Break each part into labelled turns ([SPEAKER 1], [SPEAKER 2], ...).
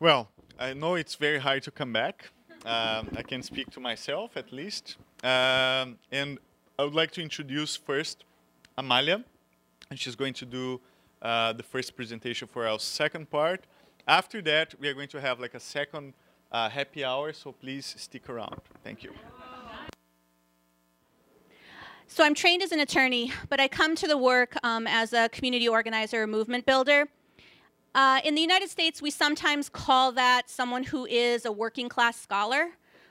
[SPEAKER 1] Well, I know it's very hard to come back. Um, I can speak to myself at least. Um, and I would like to introduce first Amalia, and she's going to do uh, the first presentation for our second part. After that, we are going to have like a second uh, happy hour, so please stick around. Thank you.
[SPEAKER 2] So I'm trained as an attorney, but I come to the work um, as a community organizer, movement builder. Uh, in the United States, we sometimes call that someone who is a working class scholar,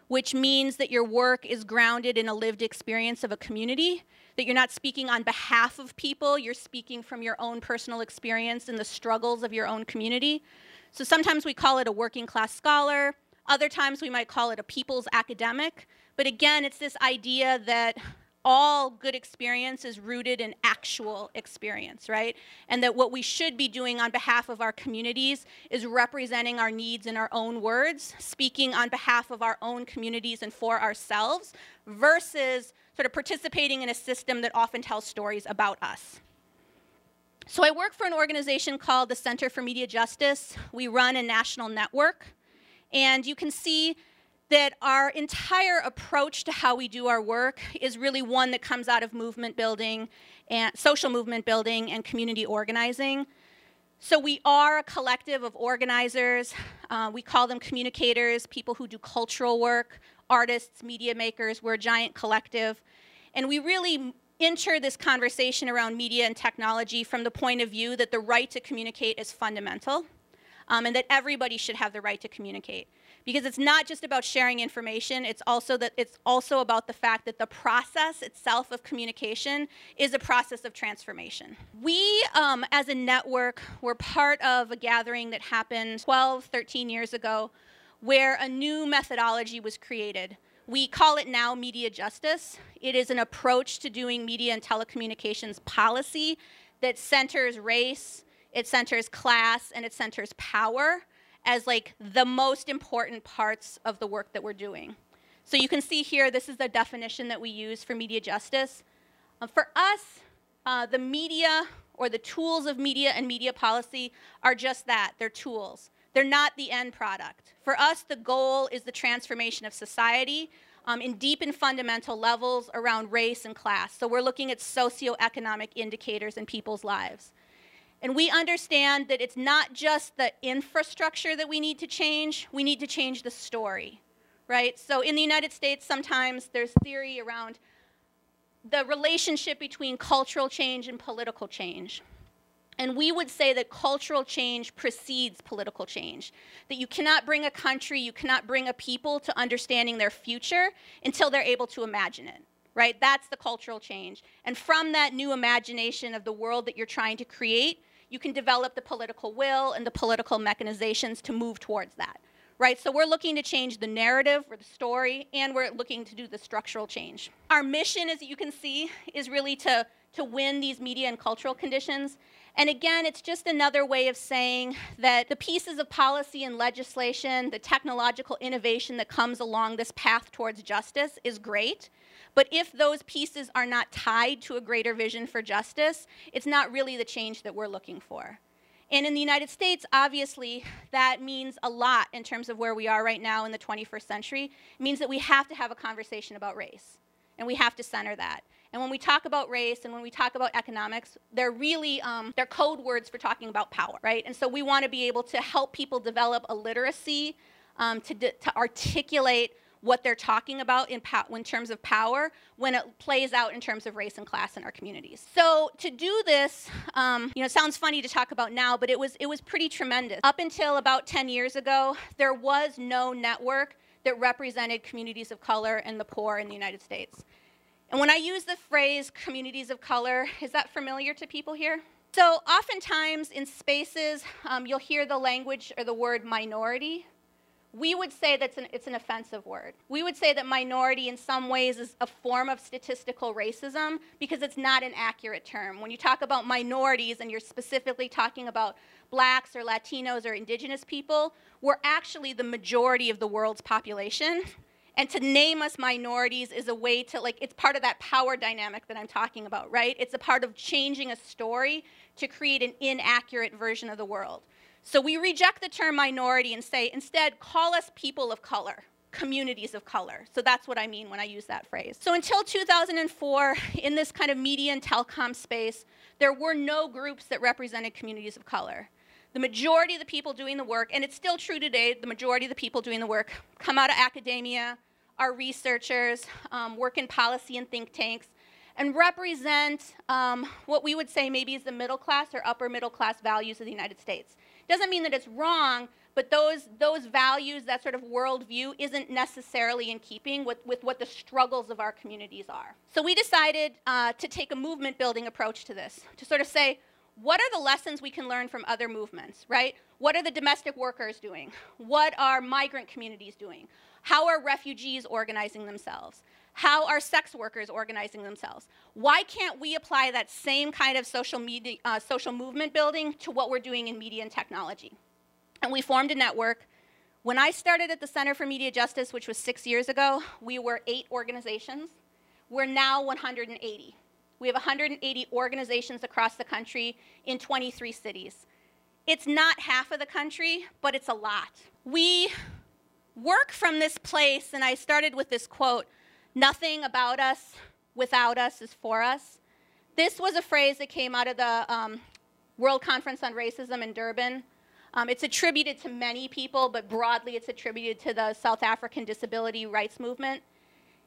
[SPEAKER 2] which means that your work is grounded in a lived experience of a community, that you're not speaking on behalf of people, you're speaking from your own personal experience and the struggles of your own community. So sometimes we call it a working class scholar, other times we might call it a people's academic. But again, it's this idea that all good experience is rooted in actual experience, right? And that what we should be doing on behalf of our communities is representing our needs in our own words, speaking on behalf of our own communities and for ourselves, versus sort of participating in a system that often tells stories about us. So I work for an organization called the Center for Media Justice. We run a national network. And you can see that our entire approach to how we do our work is really one that comes out of movement building and social movement building and community organizing. So we are a collective of organizers. Uh, we call them communicators, people who do cultural work, artists, media makers. We're a giant collective. And we really enter this conversation around media and technology from the point of view that the right to communicate is fundamental um, and that everybody should have the right to communicate because it's not just about sharing information it's also that it's also about the fact that the process itself of communication is a process of transformation. We um, as a network were part of a gathering that happened 12 13 years ago where a new methodology was created. We call it now media justice. It is an approach to doing media and telecommunications policy that centers race it centers class and it centers power as like the most important parts of the work that we're doing. So you can see here, this is the definition that we use for media justice. Uh, for us, uh, the media or the tools of media and media policy are just that, they're tools. They're not the end product. For us, the goal is the transformation of society um, in deep and fundamental levels around race and class. So we're looking at socioeconomic indicators in people's lives. And we understand that it's not just the infrastructure that we need to change, we need to change the story, right? So in the United States, sometimes there's theory around the relationship between cultural change and political change. And we would say that cultural change precedes political change. That you cannot bring a country, you cannot bring a people to understanding their future until they're able to imagine it, right? That's the cultural change. And from that new imagination of the world that you're trying to create, you can develop the political will and the political mechanizations to move towards that. Right, so we're looking to change the narrative or the story, and we're looking to do the structural change. Our mission, as you can see, is really to, to win these media and cultural conditions. And again, it's just another way of saying that the pieces of policy and legislation, the technological innovation that comes along this path towards justice is great. But if those pieces are not tied to a greater vision for justice, it's not really the change that we're looking for. And in the United States, obviously, that means a lot in terms of where we are right now in the 21st century. It means that we have to have a conversation about race, and we have to center that. And when we talk about race and when we talk about economics, they're really um, they're code words for talking about power, right? And so we want to be able to help people develop a literacy um, to, to articulate what they're talking about in, in terms of power when it plays out in terms of race and class in our communities. So to do this, um, you know, sounds funny to talk about now, but it was it was pretty tremendous. Up until about 10 years ago, there was no network that represented communities of color and the poor in the United States. And when I use the phrase communities of color, is that familiar to people here? So oftentimes in spaces, um, you'll hear the language or the word minority we would say that an, it's an offensive word. We would say that minority in some ways is a form of statistical racism because it's not an accurate term. When you talk about minorities and you're specifically talking about blacks or Latinos or indigenous people, we're actually the majority of the world's population. And to name us minorities is a way to, like, it's part of that power dynamic that I'm talking about, right? It's a part of changing a story to create an inaccurate version of the world. So we reject the term minority and say, instead, call us people of color, communities of color. So that's what I mean when I use that phrase. So until 2004, in this kind of media and telecom space, there were no groups that represented communities of color. The majority of the people doing the work, and it's still true today, the majority of the people doing the work come out of academia, are researchers, um, work in policy and think tanks, and represent um, what we would say maybe is the middle class or upper middle class values of the United States. Doesn't mean that it's wrong, but those, those values, that sort of worldview, isn't necessarily in keeping with, with what the struggles of our communities are. So we decided uh, to take a movement building approach to this, to sort of say, what are the lessons we can learn from other movements, right? What are the domestic workers doing? What are migrant communities doing? How are refugees organizing themselves? How are sex workers organizing themselves? Why can't we apply that same kind of social, media, uh, social movement building to what we're doing in media and technology? And we formed a network. When I started at the Center for Media Justice, which was six years ago, we were eight organizations. We're now 180. We have 180 organizations across the country in 23 cities. It's not half of the country, but it's a lot. We work from this place, and I started with this quote Nothing about us without us is for us. This was a phrase that came out of the um, World Conference on Racism in Durban. Um, it's attributed to many people, but broadly it's attributed to the South African disability rights movement.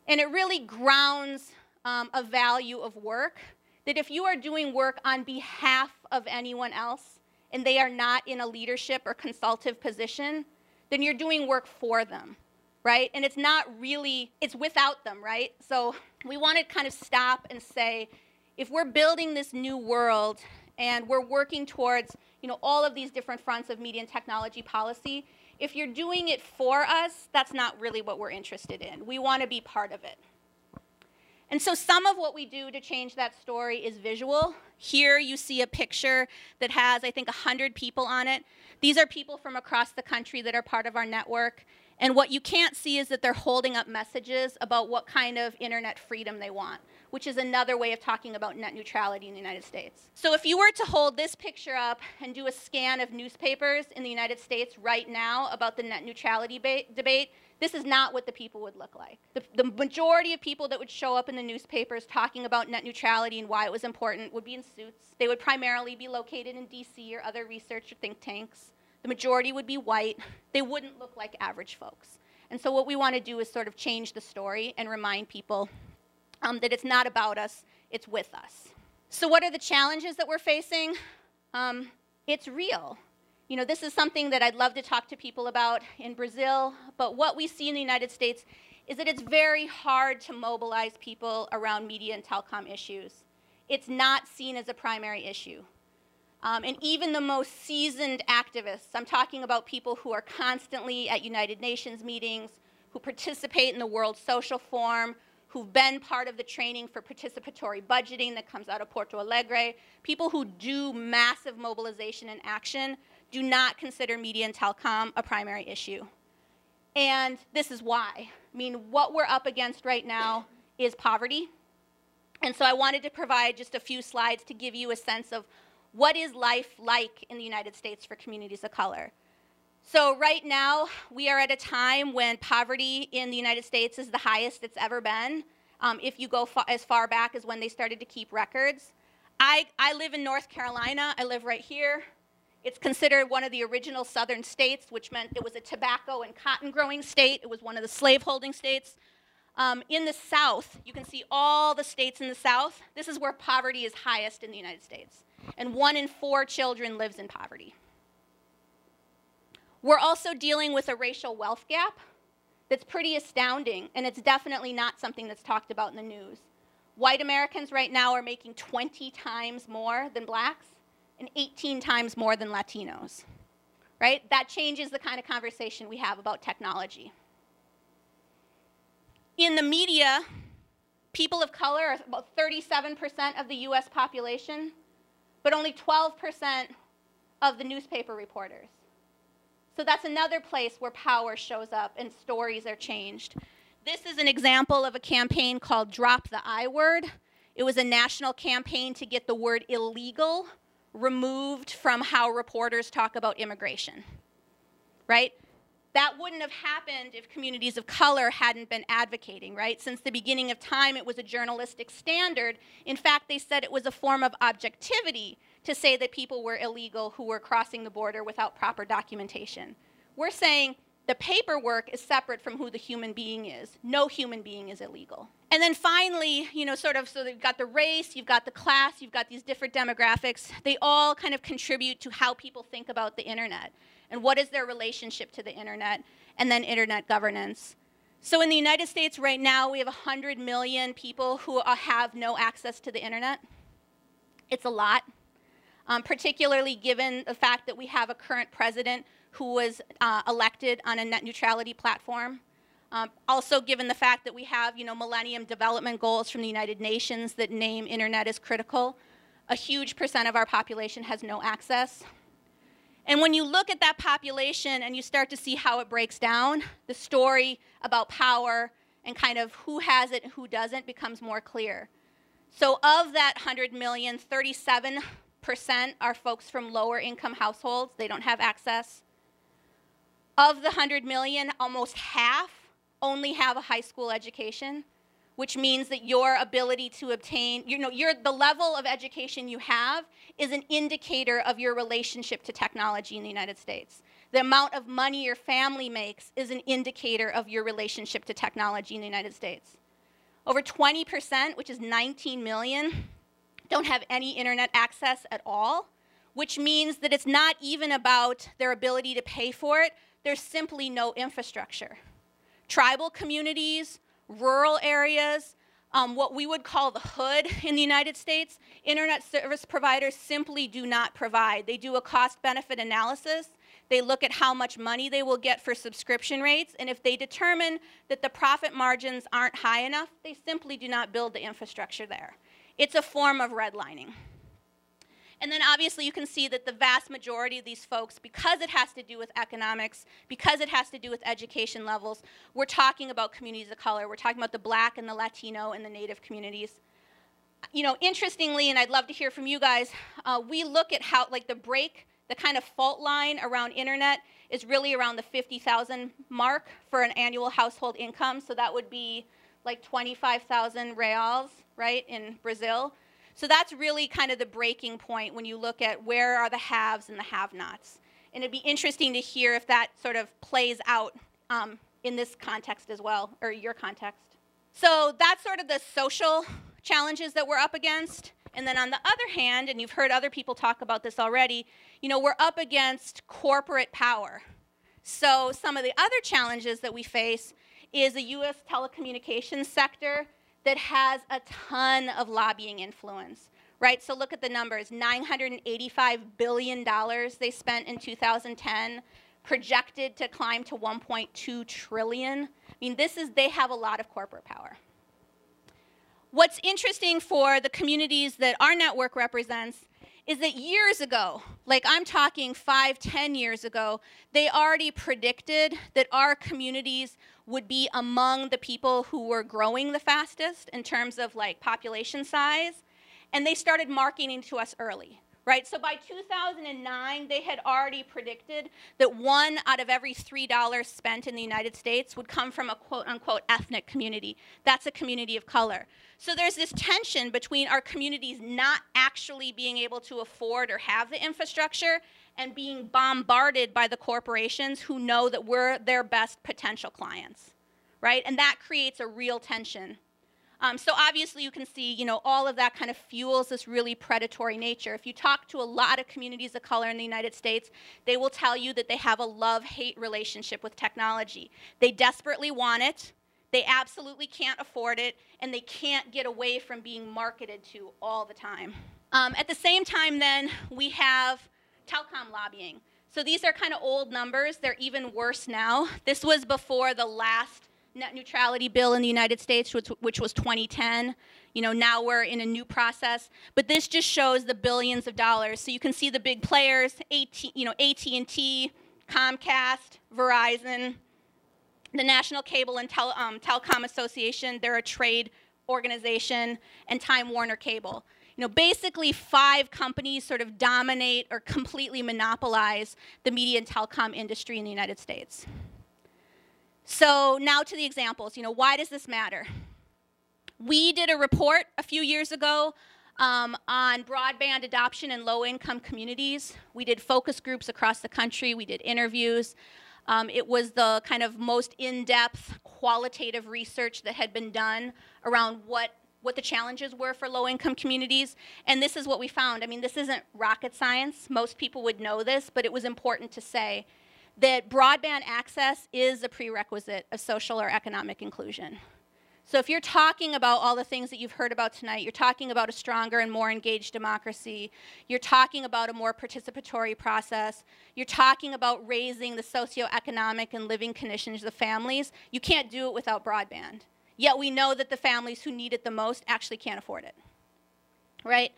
[SPEAKER 2] And it really grounds um, a value of work that if you are doing work on behalf of anyone else and they are not in a leadership or consultative position, then you're doing work for them, right? And it's not really, it's without them, right? So we want to kind of stop and say, if we're building this new world and we're working towards, you know, all of these different fronts of media and technology policy, if you're doing it for us, that's not really what we're interested in. We want to be part of it. And so some of what we do to change that story is visual. Here you see a picture that has, I think, 100 people on it. These are people from across the country that are part of our network. And what you can't see is that they're holding up messages about what kind of internet freedom they want, which is another way of talking about net neutrality in the United States. So if you were to hold this picture up and do a scan of newspapers in the United States right now about the net neutrality debate, this is not what the people would look like. The, the, majority of people that would show up in the newspapers talking about net neutrality and why it was important would be in suits. They would primarily be located in DC or other research or think tanks. The majority would be white. They wouldn't look like average folks. And so, what we want to do is sort of change the story and remind people um, that it's not about us, it's with us. So, what are the challenges that we're facing? Um, it's real. You know, this is something that I'd love to talk to people about in Brazil, but what we see in the United States is that it's very hard to mobilize people around media and telecom issues. It's not seen as a primary issue. Um, and even the most seasoned activists, I'm talking about people who are constantly at United Nations meetings, who participate in the World Social Forum, who've been part of the training for participatory budgeting that comes out of Porto Alegre, people who do massive mobilization and action do not consider media and telecom a primary issue. And this is why. I mean, what we're up against right now is poverty. And so I wanted to provide just a few slides to give you a sense of what is life like in the United States for communities of color. So right now, we are at a time when poverty in the United States is the highest it's ever been. Um, if you go fa as far back as when they started to keep records. I, I live in North Carolina. I live right here. It's considered one of the original southern states, which meant it was a tobacco and cotton growing state. It was one of the slaveholding states. Um, in the South, you can see all the states in the South. This is where poverty is highest in the United States. And one in four children lives in poverty. We're also dealing with a racial wealth gap that's pretty astounding, and it's definitely not something that's talked about in the news. White Americans right now are making 20 times more than blacks and 18 times more than Latinos, right? That changes the kind of conversation we have about technology. In the media, people of color are about 37% of the US population, but only 12% of the newspaper reporters. So that's another place where power shows up and stories are changed. This is an example of a campaign called Drop the I Word. It was a national campaign to get the word illegal removed from how reporters talk about immigration, right? That wouldn't have happened if communities of color hadn't been advocating, right? Since the beginning of time, it was a journalistic standard. In fact, they said it was a form of objectivity to say that people were illegal who were crossing the border without proper documentation. We're saying the paperwork is separate from who the human being is. No human being is illegal. And then finally, you know, sort of, so you've got the race, you've got the class, you've got these different demographics. They all kind of contribute to how people think about the internet and what is their relationship to the internet, and then internet governance. So in the United States right now, we have 100 million people who have no access to the internet. It's a lot, um, particularly given the fact that we have a current president who was uh, elected on a net neutrality platform. Um, also, given the fact that we have, you know, Millennium Development Goals from the United Nations that name internet as critical, a huge percent of our population has no access. And when you look at that population and you start to see how it breaks down, the story about power and kind of who has it and who doesn't becomes more clear. So, of that 100 million, 37% are folks from lower income households. They don't have access. Of the 100 million, almost half only have a high school education which means that your ability to obtain, you know, your, the level of education you have is an indicator of your relationship to technology in the United States. The amount of money your family makes is an indicator of your relationship to technology in the United States. Over 20%, which is 19 million, don't have any internet access at all, which means that it's not even about their ability to pay for it, there's simply no infrastructure. Tribal communities, rural areas, um, what we would call the hood in the United States, internet service providers simply do not provide. They do a cost benefit analysis. They look at how much money they will get for subscription rates, and if they determine that the profit margins aren't high enough, they simply do not build the infrastructure there. It's a form of redlining. And then obviously you can see that the vast majority of these folks, because it has to do with economics, because it has to do with education levels, we're talking about communities of color. We're talking about the black and the Latino and the Native communities. You know, interestingly, and I'd love to hear from you guys, uh, we look at how, like the break, the kind of fault line around internet is really around the 50,000 mark for an annual household income. So that would be like 25,000 reals, right, in Brazil. So that's really kind of the breaking point when you look at where are the haves and the have-nots. And it'd be interesting to hear if that sort of plays out um, in this context as well, or your context. So that's sort of the social challenges that we're up against. And then on the other hand, and you've heard other people talk about this already, you know, we're up against corporate power. So some of the other challenges that we face is the US telecommunications sector that has a ton of lobbying influence, right? So look at the numbers $985 billion they spent in 2010, projected to climb to 1.2 trillion. I mean, this is, they have a lot of corporate power. What's interesting for the communities that our network represents is that years ago, like I'm talking five, ten years ago, they already predicted that our communities would be among the people who were growing the fastest in terms of like population size. And they started marketing to us early right? So by 2009, they had already predicted that one out of every $3 spent in the United States would come from a quote unquote ethnic community. That's a community of color. So there's this tension between our communities not actually being able to afford or have the infrastructure and being bombarded by the corporations who know that we're their best potential clients, right? And that creates a real tension um, so obviously you can see, you know, all of that kind of fuels this really predatory nature. If you talk to a lot of communities of color in the United States, they will tell you that they have a love-hate relationship with technology. They desperately want it, they absolutely can't afford it, and they can't get away from being marketed to all the time. Um, at the same time, then, we have telecom lobbying. So these are kind of old numbers. They're even worse now. This was before the last net neutrality bill in the United States, which, which was 2010. You know, now we're in a new process, but this just shows the billions of dollars. So you can see the big players, AT, you know, AT&T, Comcast, Verizon, the National Cable and Tele, um, Telecom Association, they're a trade organization, and Time Warner Cable. You know, basically five companies sort of dominate or completely monopolize the media and telecom industry in the United States. So now to the examples. You know, why does this matter? We did a report a few years ago um, on broadband adoption in low-income communities. We did focus groups across the country. We did interviews. Um, it was the kind of most in-depth qualitative research that had been done around what what the challenges were for low-income communities, and this is what we found. I mean, this isn't rocket science. Most people would know this, but it was important to say that broadband access is a prerequisite of social or economic inclusion. So if you're talking about all the things that you've heard about tonight, you're talking about a stronger and more engaged democracy, you're talking about a more participatory process, you're talking about raising the socioeconomic and living conditions of families, you can't do it without broadband. Yet we know that the families who need it the most actually can't afford it. Right?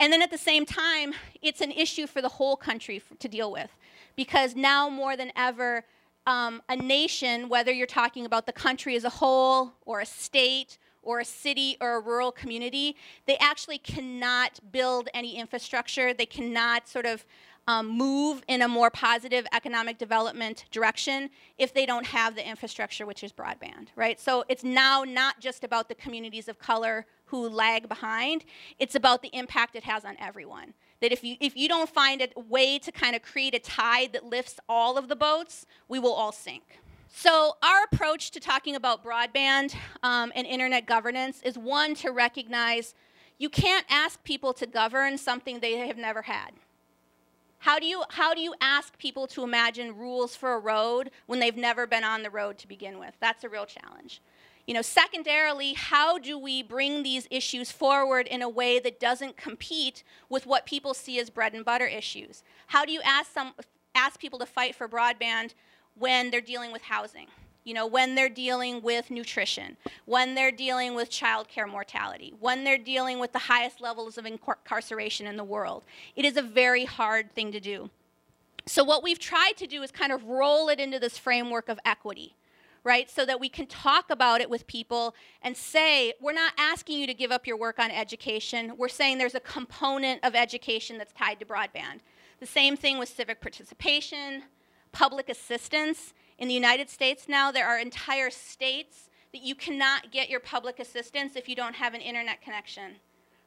[SPEAKER 2] And then at the same time, it's an issue for the whole country to deal with because now more than ever, um, a nation, whether you're talking about the country as a whole, or a state, or a city, or a rural community, they actually cannot build any infrastructure. They cannot sort of um, move in a more positive economic development direction if they don't have the infrastructure, which is broadband, right? So it's now not just about the communities of color who lag behind, it's about the impact it has on everyone that if you, if you don't find a way to kind of create a tide that lifts all of the boats, we will all sink. So, our approach to talking about broadband um, and internet governance is one to recognize you can't ask people to govern something they have never had. How do, you, how do you ask people to imagine rules for a road when they've never been on the road to begin with? That's a real challenge. You know, secondarily, how do we bring these issues forward in a way that doesn't compete with what people see as bread and butter issues? How do you ask some ask people to fight for broadband when they're dealing with housing? You know, when they're dealing with nutrition, when they're dealing with child care mortality, when they're dealing with the highest levels of incarceration in the world. It is a very hard thing to do. So what we've tried to do is kind of roll it into this framework of equity right? So that we can talk about it with people and say, we're not asking you to give up your work on education. We're saying there's a component of education that's tied to broadband. The same thing with civic participation, public assistance. In the United States now, there are entire states that you cannot get your public assistance if you don't have an internet connection,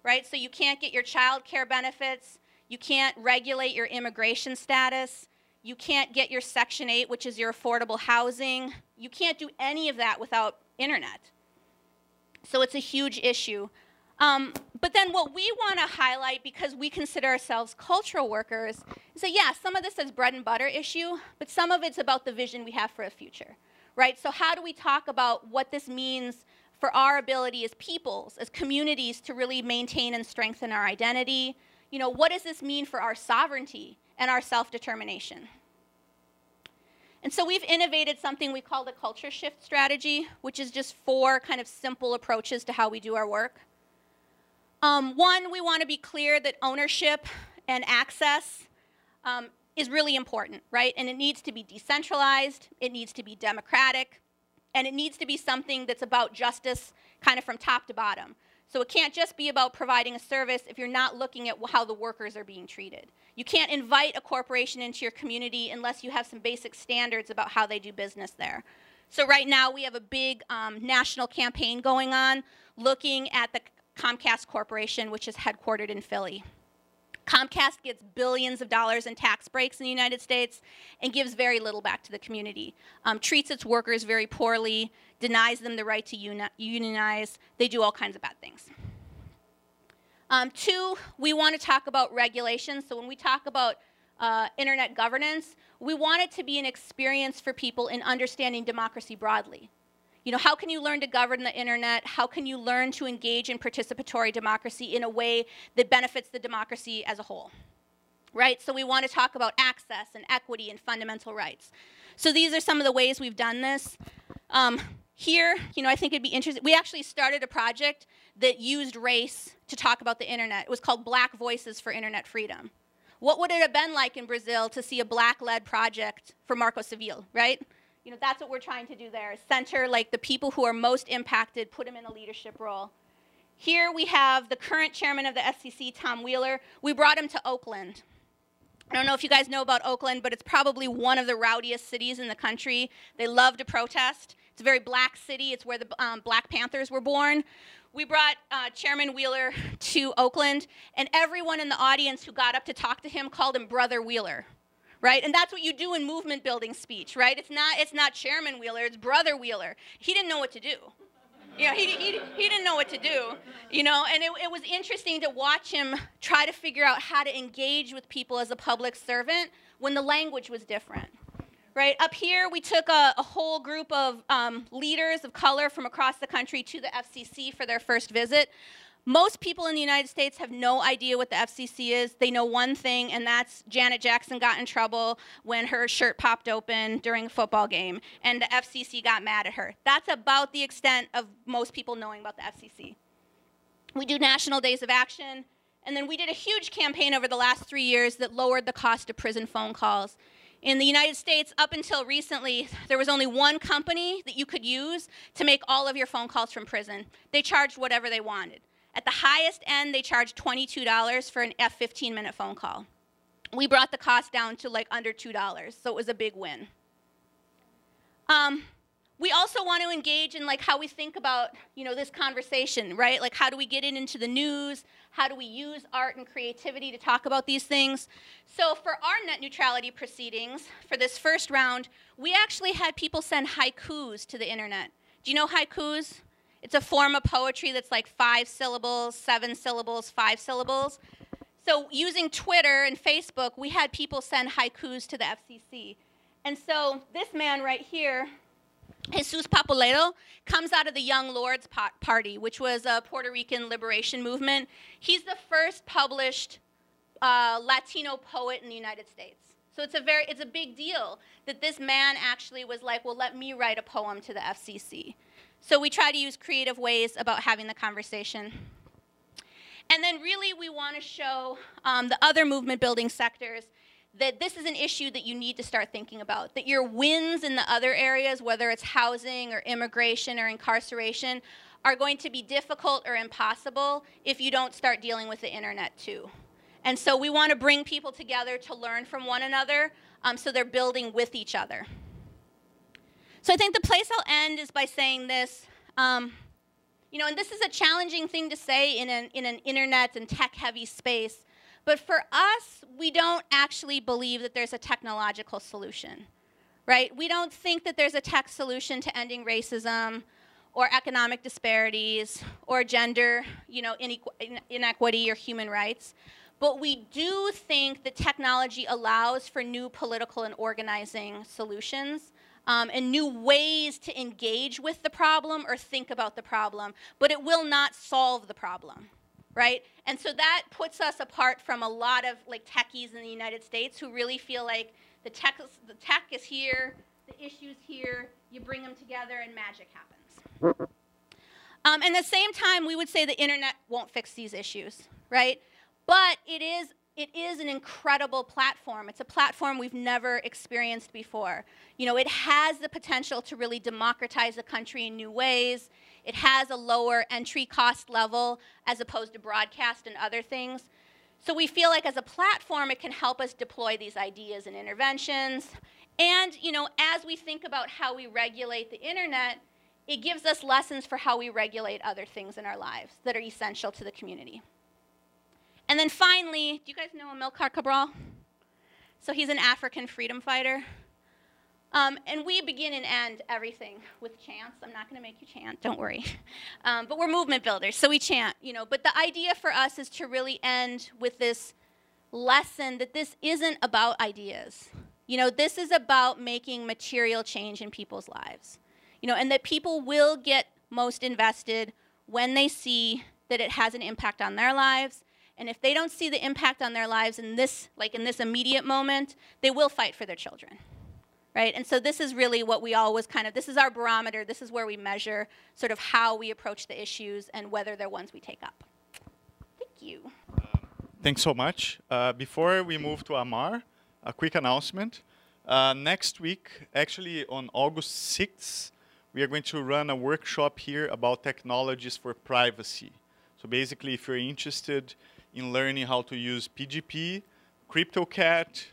[SPEAKER 2] right? So you can't get your child care benefits, you can't regulate your immigration status, you can't get your Section 8, which is your affordable housing. You can't do any of that without internet. So it's a huge issue. Um, but then what we want to highlight, because we consider ourselves cultural workers, is that, yeah, some of this is bread and butter issue, but some of it's about the vision we have for a future, right? So how do we talk about what this means for our ability as peoples, as communities, to really maintain and strengthen our identity? You know, what does this mean for our sovereignty? And our self determination. And so we've innovated something we call the culture shift strategy, which is just four kind of simple approaches to how we do our work. Um, one, we want to be clear that ownership and access um, is really important, right? And it needs to be decentralized, it needs to be democratic, and it needs to be something that's about justice kind of from top to bottom. So it can't just be about providing a service if you're not looking at how the workers are being treated. You can't invite a corporation into your community unless you have some basic standards about how they do business there. So right now we have a big um, national campaign going on looking at the Comcast Corporation, which is headquartered in Philly. Comcast gets billions of dollars in tax breaks in the United States and gives very little back to the community. Um, treats its workers very poorly, denies them the right to uni unionize. They do all kinds of bad things. Um, two, we want to talk about regulations. So when we talk about uh, internet governance, we want it to be an experience for people in understanding democracy broadly. You know, how can you learn to govern the internet? How can you learn to engage in participatory democracy in a way that benefits the democracy as a whole? Right? So we want to talk about access and equity and fundamental rights. So these are some of the ways we've done this. Um, here, you know, I think it'd be interesting. We actually started a project that used race to talk about the internet. It was called Black Voices for Internet Freedom. What would it have been like in Brazil to see a black-led project for Marco Civil, right? You know, that's what we're trying to do there. Center like the people who are most impacted, put them in a leadership role. Here we have the current chairman of the FCC, Tom Wheeler. We brought him to Oakland. I don't know if you guys know about Oakland, but it's probably one of the rowdiest cities in the country. They love to protest. It's a very black city. It's where the um, Black Panthers were born. We brought uh, Chairman Wheeler to Oakland, and everyone in the audience who got up to talk to him called him Brother Wheeler right? And that's what you do in movement building speech, right? It's not it's not Chairman Wheeler, it's Brother Wheeler. He didn't know what to do. You know, he, he, he didn't know what to do, you know, and it, it was interesting to watch him try to figure out how to engage with people as a public servant when the language was different. Right up here, we took a, a whole group of um, leaders of color from across the country to the FCC for their first visit. Most people in the United States have no idea what the FCC is. They know one thing, and that's Janet Jackson got in trouble when her shirt popped open during a football game, and the FCC got mad at her. That's about the extent of most people knowing about the FCC. We do national days of action, and then we did a huge campaign over the last three years that lowered the cost of prison phone calls. In the United States, up until recently, there was only one company that you could use to make all of your phone calls from prison. They charged whatever they wanted. At the highest end, they charge $22 for an F 15 minute phone call. We brought the cost down to like under $2, so it was a big win. Um, we also want to engage in like how we think about you know this conversation right? Like how do we get it into the news? How do we use art and creativity to talk about these things? So for our net neutrality proceedings for this first round we actually had people send haikus to the internet. Do you know haikus it's a form of poetry that's like five syllables, seven syllables, five syllables. So using Twitter and Facebook, we had people send haikus to the FCC. And so this man right here, Jesus Papoleto, comes out of the Young Lords Party, which was a Puerto Rican liberation movement. He's the first published uh, Latino poet in the United States. So it's a very it's a big deal that this man actually was like, well, let me write a poem to the FCC. So we try to use creative ways about having the conversation. And then really we want to show um, the other movement building sectors that this is an issue that you need to start thinking about. That your wins in the other areas, whether it's housing or immigration or incarceration, are going to be difficult or impossible if you don't start dealing with the internet too. And so we want to bring people together to learn from one another um, so they're building with each other. So I think the place I'll end is by saying this. Um, you know, and this is a challenging thing to say in an, in an internet and tech heavy space. But for us, we don't actually believe that there's a technological solution, right? We don't think that there's a tech solution to ending racism or economic disparities or gender, you know, inequity or human rights. But we do think that technology allows for new political and organizing solutions um, and new ways to engage with the problem or think about the problem, but it will not solve the problem, right? And so that puts us apart from a lot of like techies in the United States who really feel like the tech, the tech is here, the issue's here, you bring them together, and magic happens. Um, and at the same time, we would say the internet won't fix these issues, right? But it is it is an incredible platform. It's a platform we've never experienced before. You know, it has the potential to really democratize the country in new ways. It has a lower entry cost level as opposed to broadcast and other things. So we feel like as a platform, it can help us deploy these ideas and interventions. And, you know, as we think about how we regulate the internet, it gives us lessons for how we regulate other things in our lives that are essential to the community. And then finally, do you guys know Amilcar Cabral? So he's an African freedom fighter. Um, and we begin and end everything with chants. I'm not going to make you chant, don't worry. Um, but we're movement builders, so we chant, you know. But the idea for us is to really end with this lesson that this isn't about ideas. You know, this is about making material change in people's lives. You know, and that people will get most invested when they see that it has an impact on their lives and if they don't see the impact on their lives in this, like in this immediate moment, they will fight for their children. Right? And so this is really what we always kind of, this is our barometer. This is where we measure sort of how we approach the issues and whether they're ones we take up. Thank you.
[SPEAKER 1] Thanks so much. Uh, before we move to Amar, a quick announcement. Uh, next week, actually on August 6th, we are going to run a workshop here about technologies for privacy. So basically, if you're interested in learning how to use PGP, CryptoCat,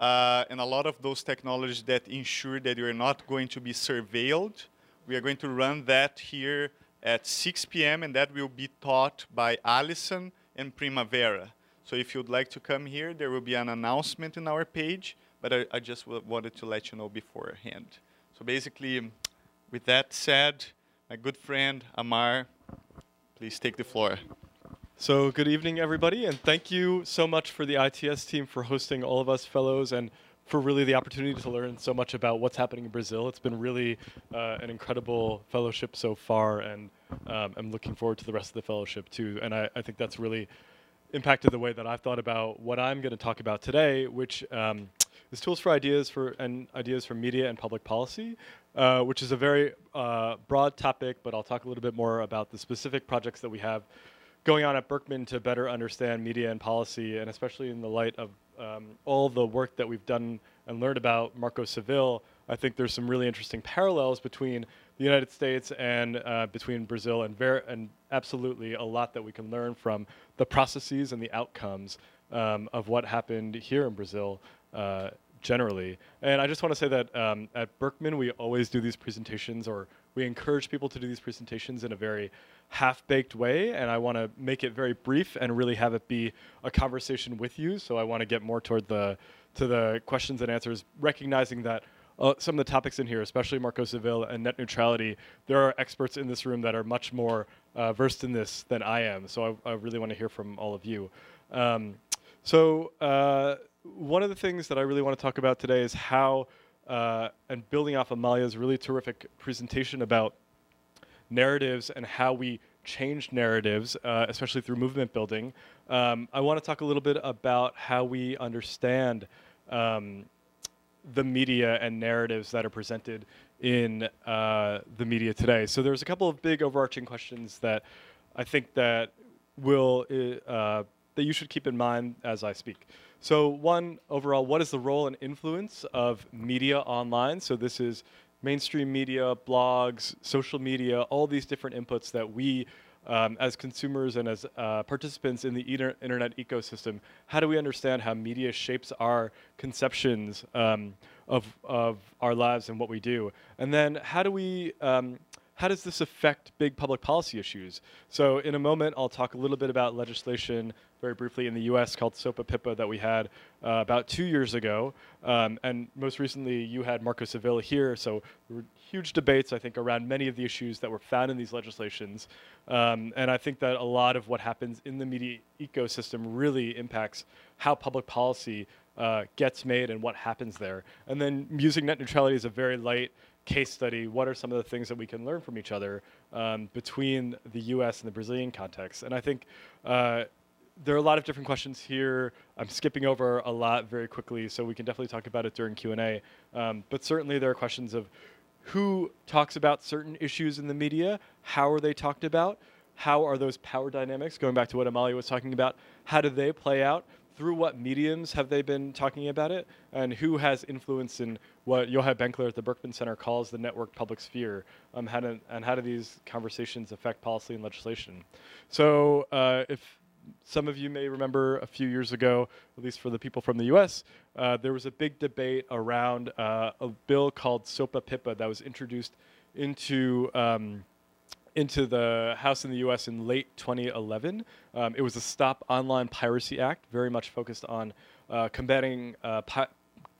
[SPEAKER 1] uh, and a lot of those technologies that ensure that you're not going to be surveilled, we are going to run that here at 6 p.m. and that will be taught by Alison and Primavera. So if you'd like to come here, there will be an announcement in our page, but I, I just wanted to let you know beforehand. So basically, with that said, my good friend Amar, please take the floor.
[SPEAKER 3] So good evening, everybody, and thank you so much for the ITS team for hosting all of us fellows and for really the opportunity to learn so much about what's happening in Brazil. It's been really uh, an incredible fellowship so far, and um, I'm looking forward to the rest of the fellowship too. And I, I, think that's really impacted the way that I've thought about what I'm going to talk about today, which um, is tools for ideas for and ideas for media and public policy, uh, which is a very uh, broad topic. But I'll talk a little bit more about the specific projects that we have going on at Berkman to better understand media and policy, and especially in the light of um, all the work that we've done and learned about Marco Civil, I think there's some really interesting parallels between the United States and uh, between Brazil, and, and absolutely a lot that we can learn from the processes and the outcomes um, of what happened here in Brazil uh, generally. And I just want to say that um, at Berkman, we always do these presentations, or we encourage people to do these presentations in a very half-baked way and I want to make it very brief and really have it be a conversation with you. So I want to get more toward the to the questions and answers, recognizing that uh, some of the topics in here, especially Marco Civil and net neutrality, there are experts in this room that are much more uh, versed in this than I am. So I, I really want to hear from all of you. Um, so uh, one of the things that I really want to talk about today is how, uh, and building off Amalia's really terrific presentation about narratives and how we change narratives, uh, especially through movement building. Um, I want to talk a little bit about how we understand um, the media and narratives that are presented in uh, the media today. So there's a couple of big overarching questions that I think that will uh, that you should keep in mind as I speak. So one overall, what is the role and influence of media online? So this is mainstream media, blogs, social media, all these different inputs that we, um, as consumers and as uh, participants in the internet ecosystem, how do we understand how media shapes our conceptions um, of, of our lives and what we do? And then how do we um, how does this affect big public policy issues? So in a moment, I'll talk a little bit about legislation very briefly in the U.S. called SOPA PIPA that we had uh, about two years ago, um, and most recently you had Marco Civil here. So huge debates, I think, around many of the issues that were found in these legislations, um, and I think that a lot of what happens in the media ecosystem really impacts how public policy uh, gets made and what happens there. And then using net neutrality is a very light case study, what are some of the things that we can learn from each other um, between the U.S. and the Brazilian context? And I think uh, there are a lot of different questions here. I'm skipping over a lot very quickly, so we can definitely talk about it during Q&A. Um, but certainly there are questions of who talks about certain issues in the media, how are they talked about, how are those power dynamics, going back to what Amalia was talking about, how do they play out, through what mediums have they been talking about it, and who has influence in what Yochai Benkler at the Berkman Center calls the network public sphere, um, how do, and how do these conversations affect policy and legislation? So uh, if some of you may remember a few years ago, at least for the people from the US, uh, there was a big debate around uh, a bill called SOPA PIPA that was introduced into um, into the House in the U.S. in late 2011. Um, it was a Stop Online Piracy Act, very much focused on uh, combating uh,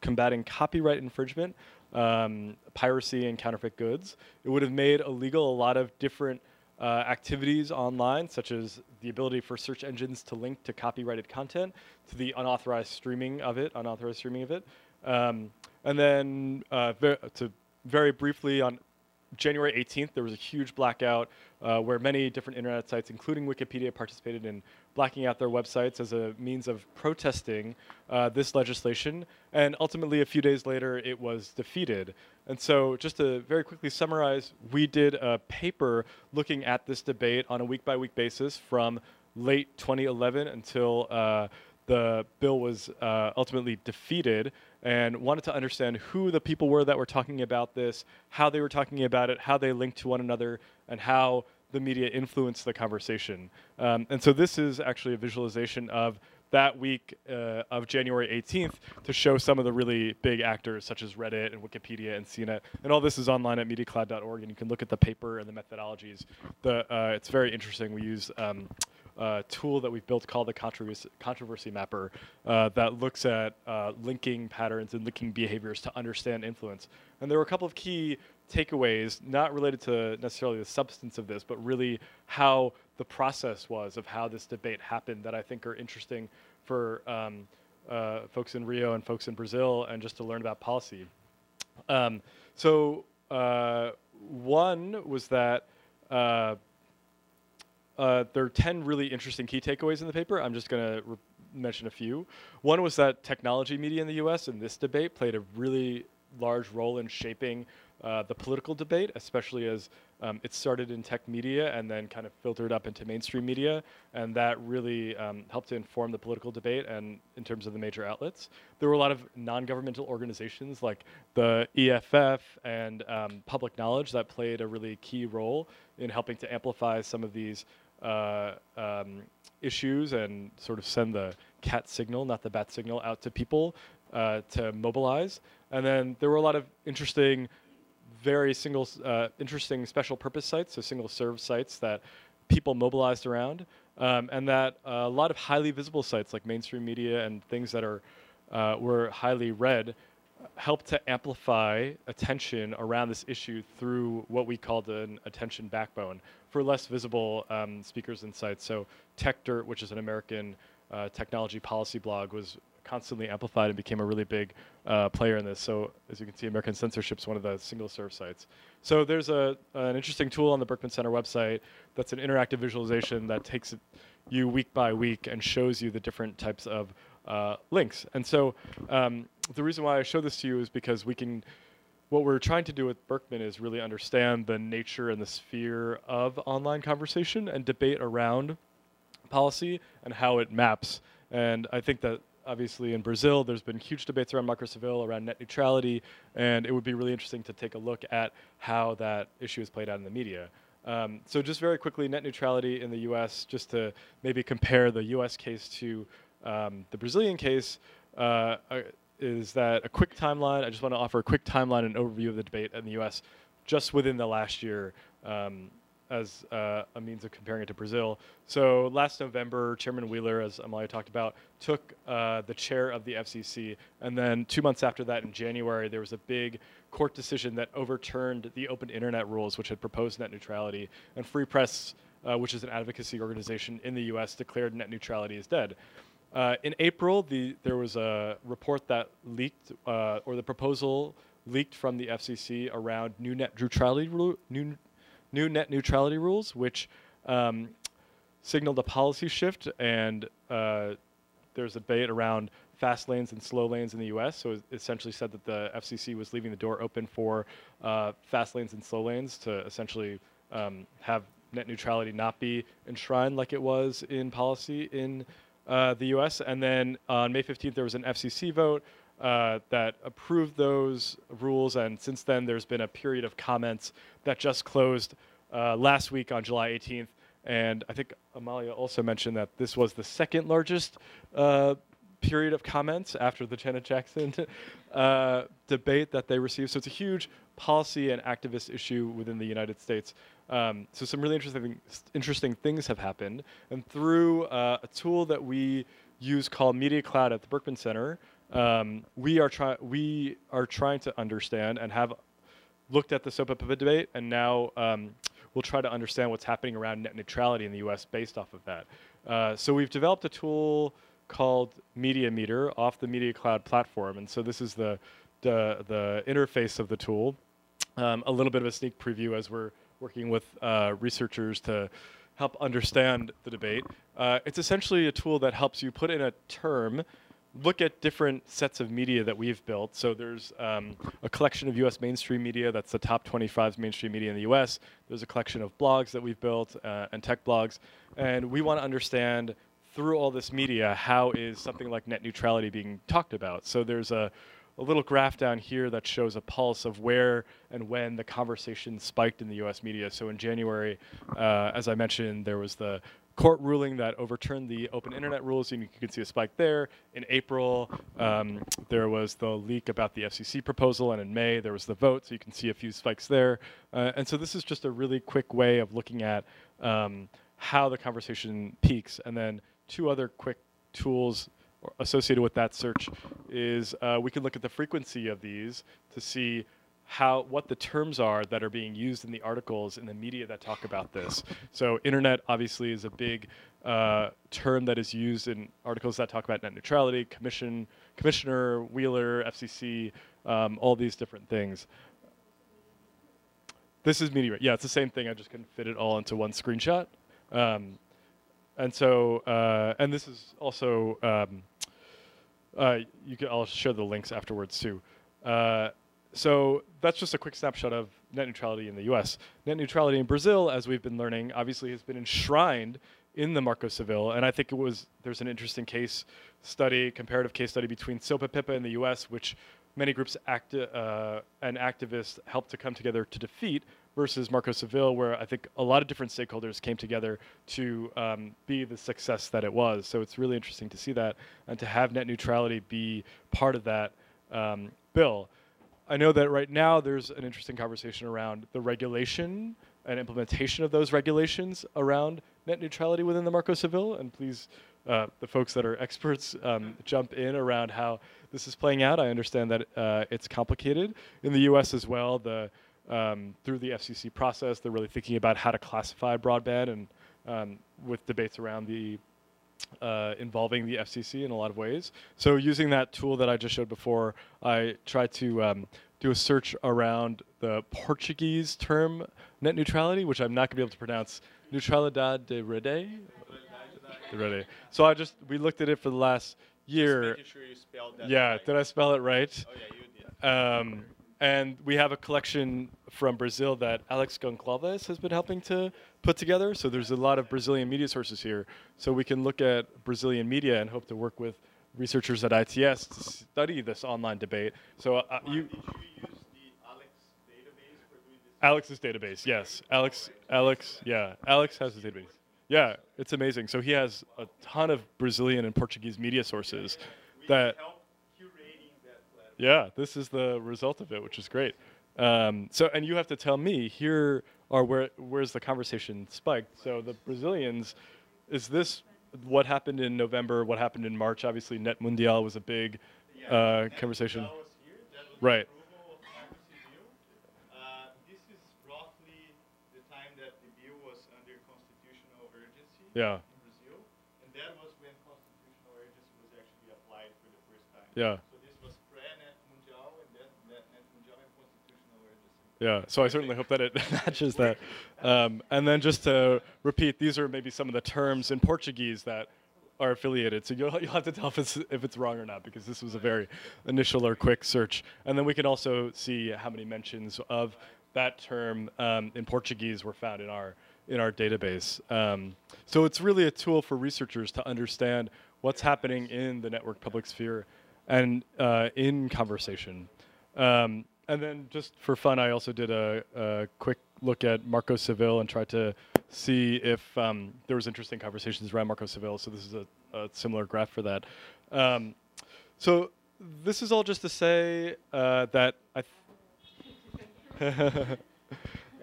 [SPEAKER 3] combating copyright infringement, um, piracy, and counterfeit goods. It would have made illegal a lot of different uh, activities online, such as the ability for search engines to link to copyrighted content, to the unauthorized streaming of it, unauthorized streaming of it, um, and then uh, to very briefly on January 18th, there was a huge blackout uh, where many different internet sites, including Wikipedia, participated in blacking out their websites as a means of protesting uh, this legislation. And ultimately, a few days later, it was defeated. And so, just to very quickly summarize, we did a paper looking at this debate on a week by week basis from late 2011 until uh, the bill was uh, ultimately defeated and wanted to understand who the people were that were talking about this, how they were talking about it, how they linked to one another, and how the media influenced the conversation. Um, and so this is actually a visualization of that week uh, of January 18th to show some of the really big actors such as Reddit and Wikipedia and CNET. And all this is online at MediaCloud.org, and you can look at the paper and the methodologies. The, uh, it's very interesting. We use um, a tool that we've built called the controversy, controversy mapper uh, that looks at uh, linking patterns and linking behaviors to understand influence. And there were a couple of key takeaways, not related to necessarily the substance of this, but really how the process was of how this debate happened that I think are interesting for um, uh, folks in Rio and folks in Brazil and just to learn about policy. Um, so uh, one was that uh, there are 10 really interesting key takeaways in the paper. I'm just going to mention a few. One was that technology media in the US in this debate played a really large role in shaping uh, the political debate, especially as um, it started in tech media and then kind of filtered up into mainstream media, and that really um, helped to inform the political debate and in terms of the major outlets. There were a lot of non-governmental organizations like the EFF and um, Public Knowledge that played a really key role in helping to amplify some of these uh, um, issues and sort of send the cat signal, not the bat signal, out to people uh, to mobilize. And then there were a lot of interesting very single, uh, interesting special purpose sites, so single serve sites that people mobilized around, um, and that a lot of highly visible sites like mainstream media and things that are uh, were highly read help to amplify attention around this issue through what we called an attention backbone for less visible um, speakers and sites. So TechDirt, which is an American uh, technology policy blog, was constantly amplified and became a really big uh, player in this. So as you can see, American Censorship is one of the single serve sites. So there's a, an interesting tool on the Berkman Center website that's an interactive visualization that takes you week by week and shows you the different types of uh, links. And so um, the reason why I show this to you is because we can, what we're trying to do with Berkman is really understand the nature and the sphere of online conversation and debate around policy and how it maps. And I think that obviously in Brazil, there's been huge debates around Marco Civil, around net neutrality, and it would be really interesting to take a look at how that issue is played out in the media. Um, so just very quickly, net neutrality in the U.S., just to maybe compare the U.S. case to um, the Brazilian case, uh, is that a quick timeline? I just want to offer a quick timeline and overview of the debate in the U.S. just within the last year. Um, as uh, a means of comparing it to Brazil. So last November, Chairman Wheeler, as Amalia talked about, took uh, the chair of the FCC, and then two months after that, in January, there was a big court decision that overturned the open internet rules, which had proposed net neutrality, and Free Press, uh, which is an advocacy organization in the U.S., declared net neutrality is dead. Uh, in April, the, there was a report that leaked, uh, or the proposal leaked from the FCC around new net neutrality, new new net neutrality rules, which um, signaled a policy shift, and uh, there's a debate around fast lanes and slow lanes in the U.S. So it essentially said that the FCC was leaving the door open for uh, fast lanes and slow lanes to essentially um, have net neutrality not be enshrined like it was in policy in uh, the U.S. And then on May 15th, there was an FCC vote uh, that approved those rules, and since then there's been a period of comments that just closed uh, last week on July 18th. And I think Amalia also mentioned that this was the second largest uh, period of comments after the Janet Jackson uh, debate that they received. So it's a huge policy and activist issue within the United States. Um, so some really interesting interesting things have happened, and through uh, a tool that we use called Media Cloud at the Berkman Center, um, we are trying we are trying to understand and have looked at the SOPA debate, and now um, we'll try to understand what's happening around net neutrality in the U.S. based off of that. Uh, so we've developed a tool called Media Meter off the Media Cloud platform, and so this is the the, the interface of the tool. Um, a little bit of a sneak preview as we're working with uh, researchers to help understand the debate. Uh, it's essentially a tool that helps you put in a term look at different sets of media that we've built. So there's um, a collection of U.S. mainstream media. That's the top 25 mainstream media in the U.S. There's a collection of blogs that we've built uh, and tech blogs, and we want to understand through all this media how is something like net neutrality being talked about. So there's a a little graph down here that shows a pulse of where and when the conversation spiked in the U.S. media. So in January, uh, as I mentioned, there was the court ruling that overturned the open internet rules, and you can see a spike there. In April, um, there was the leak about the FCC proposal, and in May, there was the vote, so you can see a few spikes there. Uh, and so this is just a really quick way of looking at um, how the conversation peaks. And then two other quick tools associated with that search is uh, we can look at the frequency of these to see how what the terms are that are being used in the articles in the media that talk about this. So internet obviously is a big uh, term that is used in articles that talk about net neutrality, commission, commissioner, Wheeler, FCC, um, all these different things. This is media. Yeah, it's the same thing. I just couldn't fit it all into one screenshot. Um, and so, uh, and this is also, um, uh, you can, I'll share the links afterwards too. Uh, so that's just a quick snapshot of net neutrality in the US. Net neutrality in Brazil, as we've been learning, obviously has been enshrined in the Marco Civil. And I think it was, there's an interesting case study, comparative case study between SOPA PIPA in the US, which many groups acti- uh, and activists helped to come together to defeat, versus Marco Civil, where I think a lot of different stakeholders came together to um, be the success that it was. So it's really interesting to see that and to have net neutrality be part of that um, bill. I know that right now there's an interesting conversation around the regulation and implementation of those regulations around net neutrality within the Marco Civil. And please, uh, the folks that are experts, um, jump in around how this is playing out. I understand that uh, it's complicated. In the US as well, the um, through the FCC process, they're really thinking about how to classify broadband and um, with debates around the uh, involving the FCC in a lot of ways. So using that tool that I just showed before, I tried to um, do a search around the Portuguese term net neutrality, which I'm not going to be able to pronounce, neutralidade de rede. De rede. So I just we looked at it for the last year.
[SPEAKER 1] Sure
[SPEAKER 3] yeah,
[SPEAKER 1] right.
[SPEAKER 3] did I spell it right?
[SPEAKER 1] Oh yeah, you did.
[SPEAKER 3] And we have a collection from Brazil that Alex Goncalves has been helping to put together. So there's a lot of Brazilian media sources here. So we can look at Brazilian media and hope to work with researchers at ITS to study this online debate. So uh, you.
[SPEAKER 1] You use the Alex database for doing this?
[SPEAKER 3] Alex's database, yes. Alex, Alex, yeah. Alex has his database. Yeah, it's amazing. So he has a ton of Brazilian and Portuguese media sources that
[SPEAKER 1] help curating that platform.
[SPEAKER 3] Yeah, this is the result of it, which is great. Um, so, and you have to tell me here are where where's the conversation spiked. So the Brazilians, is this what happened in November? What happened in March? Obviously, Net Mundial was a big uh, conversation.
[SPEAKER 1] That was here. That was
[SPEAKER 3] Right.
[SPEAKER 1] the approval of Marco Civil. Uh, this is roughly the time that the bill was under constitutional urgency
[SPEAKER 3] Yeah,
[SPEAKER 1] in Brazil, and that was when constitutional urgency was actually applied for the first time.
[SPEAKER 3] yeah,
[SPEAKER 1] So this was pre-Net Mundial, and then Net Net Mundial and constitutional urgency.
[SPEAKER 3] Yeah. So I certainly hope that it matches that. Um, and then just to repeat, these are maybe some of the terms in Portuguese that are affiliated. So you'll, you'll have to tell if it's, if it's wrong or not because this was a very initial or quick search. And then we can also see how many mentions of that term um, in Portuguese were found in our in our database. Um, so it's really a tool for researchers to understand what's happening in the network public sphere and uh, in conversation. Um, and then just for fun, I also did a, a quick look at Marco Civil and tried to see if um, there was interesting conversations around Marco Civil. So this is a, a similar graph for that. Um, so this is all just to say uh, that I.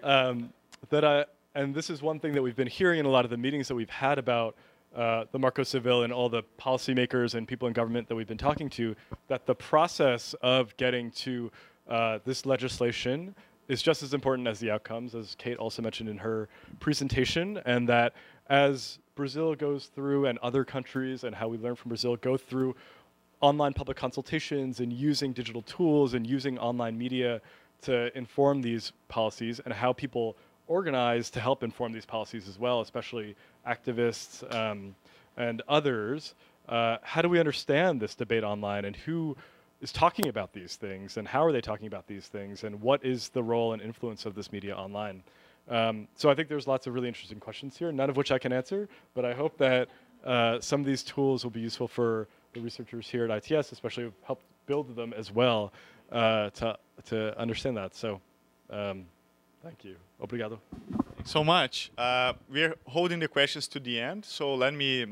[SPEAKER 3] Um, that I and this is one thing that we've been hearing in a lot of the meetings that we've had about uh, the Marco Civil and all the policymakers and people in government that we've been talking to, that the process of getting to uh, this legislation is just as important as the outcomes, as Kate also mentioned in her presentation, and that as Brazil goes through and other countries and how we learn from Brazil go through online public consultations and using digital tools and using online media to inform these policies and how people organize to help inform these policies as well, especially activists um, and others. Uh, how do we understand this debate online and who is talking about these things and how are they talking about these things and what is the role and influence of this media online? Um, so I think there's lots of really interesting questions here, none of which I can answer, but I hope that uh, some of these tools will be useful for the researchers here at ITS, especially help build them as well uh, to to understand that. So, um, thank you. Obrigado.
[SPEAKER 1] so much. Uh, we're holding the questions to the end, so let me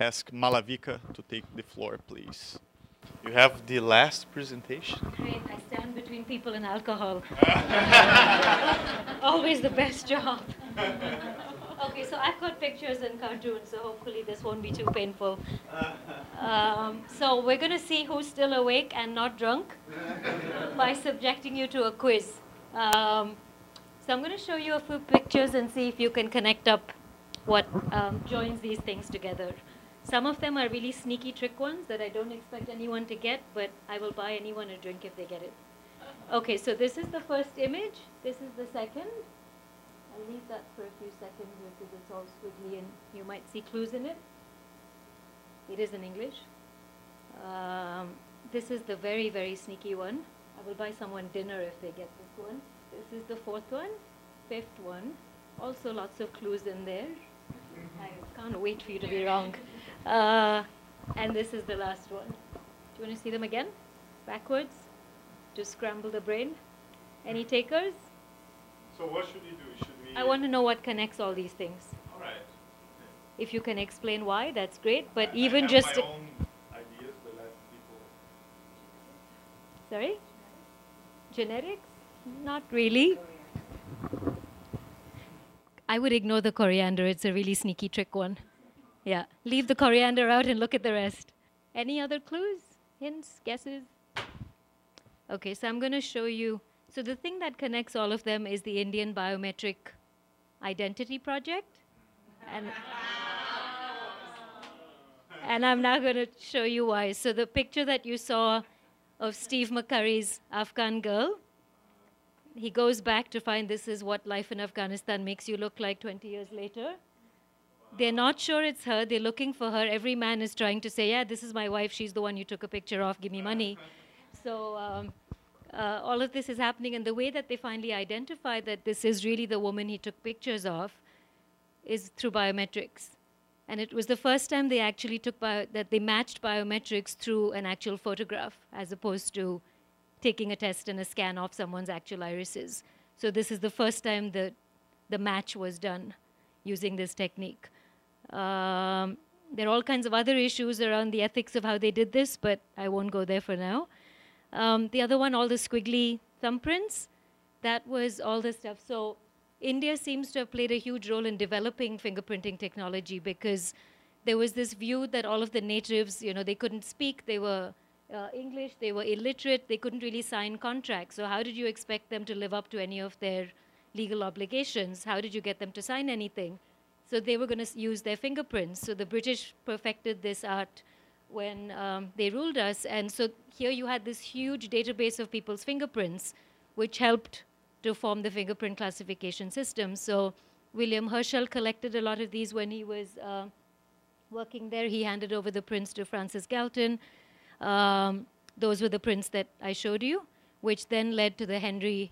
[SPEAKER 1] ask Malavika to take the floor, please. You have the last presentation.
[SPEAKER 4] Great, I stand between people and alcohol. Always the best job. okay, so I've got pictures and cartoons, so hopefully this won't be too painful. Um, so we're going to see who's still awake and not drunk by subjecting you to a quiz. Um, so I'm going to show you a few pictures and see if you can connect up what um, joins these things together. Some of them are really sneaky trick ones that I don't expect anyone to get, but I will buy anyone a drink if they get it. Okay, so this is the first image. This is the second. I'll leave that for a few seconds because it's all squiggly and you might see clues in it. It is in English. Um, this is the very, very sneaky one. I will buy someone dinner if they get this one. This is the fourth one, fifth one. Also lots of clues in there. I can't wait for you to be wrong. Uh, and this is the last one. Do you want to see them again? Backwards? To scramble the brain? Any takers?
[SPEAKER 1] So what should we do? Should we?
[SPEAKER 4] I want to know what connects all these things.
[SPEAKER 1] All right.
[SPEAKER 4] If you can explain why, that's great. But even just.
[SPEAKER 1] my own ideas, but let people.
[SPEAKER 4] Sorry? Genetics? Not really. I would ignore the coriander. It's a really sneaky trick one. Yeah. Leave the coriander out and look at the rest. Any other clues? Hints? Guesses? Okay, so I'm going to show you. So the thing that connects all of them is the Indian Biometric Identity Project. And and I'm now going to show you why. So the picture that you saw of Steve McCurry's Afghan girl, he goes back to find this is what life in Afghanistan makes you look like 20 years later. They're not sure it's her. They're looking for her. Every man is trying to say, "Yeah, this is my wife. She's the one you took a picture of. Give me money." So um, uh, all of this is happening, and the way that they finally identify that this is really the woman he took pictures of is through biometrics. And it was the first time they actually took bio- that they matched biometrics through an actual photograph, as opposed to taking a test and a scan of someone's actual irises. So this is the first time the the match was done using this technique. Um, there are all kinds of other issues around the ethics of how they did this, but I won't go there for now. Um, the other one, all the squiggly thumbprints, that was all the stuff. So India seems to have played a huge role in developing fingerprinting technology because there was this view that all of the natives, you know, they couldn't speak, they were uh, English, they were illiterate, they couldn't really sign contracts. So how did you expect them to live up to any of their legal obligations? How did you get them to sign anything? So they were going to use their fingerprints. So the British perfected this art when um, they ruled us. And so here you had this huge database of people's fingerprints, which helped to form the fingerprint classification system. So William Herschel collected a lot of these when he was uh, working there. He handed over the prints to Francis Galton. Um, those were the prints that I showed you, which then led to the Henry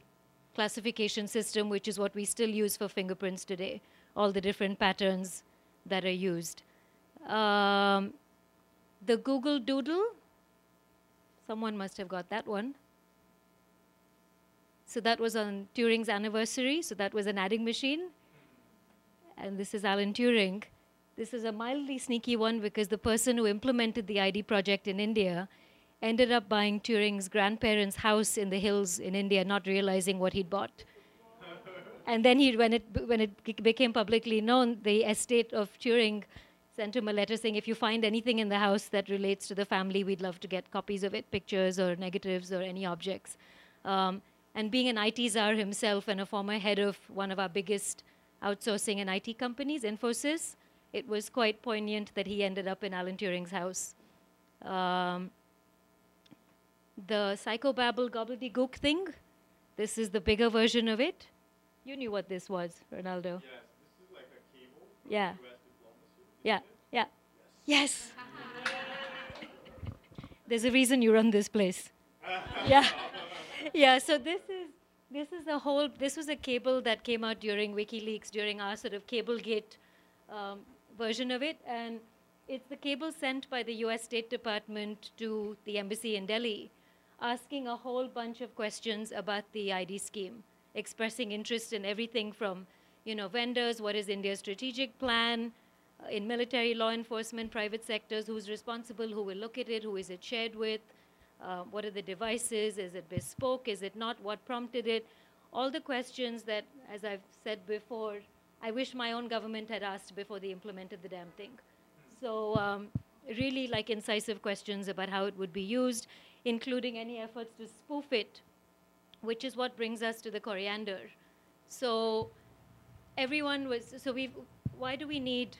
[SPEAKER 4] classification system, which is what we still use for fingerprints today, all the different patterns that are used. Um, the Google Doodle, someone must have got that one. So that was on Turing's anniversary, so that was an adding machine. And this is Alan Turing. This is a mildly sneaky one because the person who implemented the ID project in India ended up buying Turing's grandparents' house in the hills in India, not realizing what he'd bought. And then he, when it when it became publicly known, the estate of Turing sent him a letter saying, "If you find anything in the house that relates to the family, we'd love to get copies of it, pictures or negatives or any objects." Um, and being an IT czar himself and a former head of one of our biggest outsourcing and IT companies, Infosys, it was quite poignant that he ended up in Alan Turing's house. Um, the psychobabble gobbledygook thing. This is the bigger version of it. You knew what this was, Ronaldo.
[SPEAKER 1] Yes, this is like a cable.
[SPEAKER 4] Yeah.
[SPEAKER 1] US diplomacy.
[SPEAKER 4] Yeah, yeah. Yes. There's a reason you run this place. yeah. Yeah, so this is this is a whole this was a cable that came out during WikiLeaks during our sort of Cablegate um, version of it and it's the cable sent by the US State Department to the embassy in Delhi, asking a whole bunch of questions about the ID scheme, expressing interest in everything from, you know, vendors, what is India's strategic plan, uh, in military, law enforcement, private sectors, who's responsible, who will look at it, who is it shared with, uh, what are the devices, is it bespoke, is it not, what prompted it, all the questions that, as I've said before, I wish my own government had asked before they implemented the damn thing. So um, really like incisive questions about how it would be used, including any efforts to spoof it, which is what brings us to the coriander. So everyone was, so we why do we need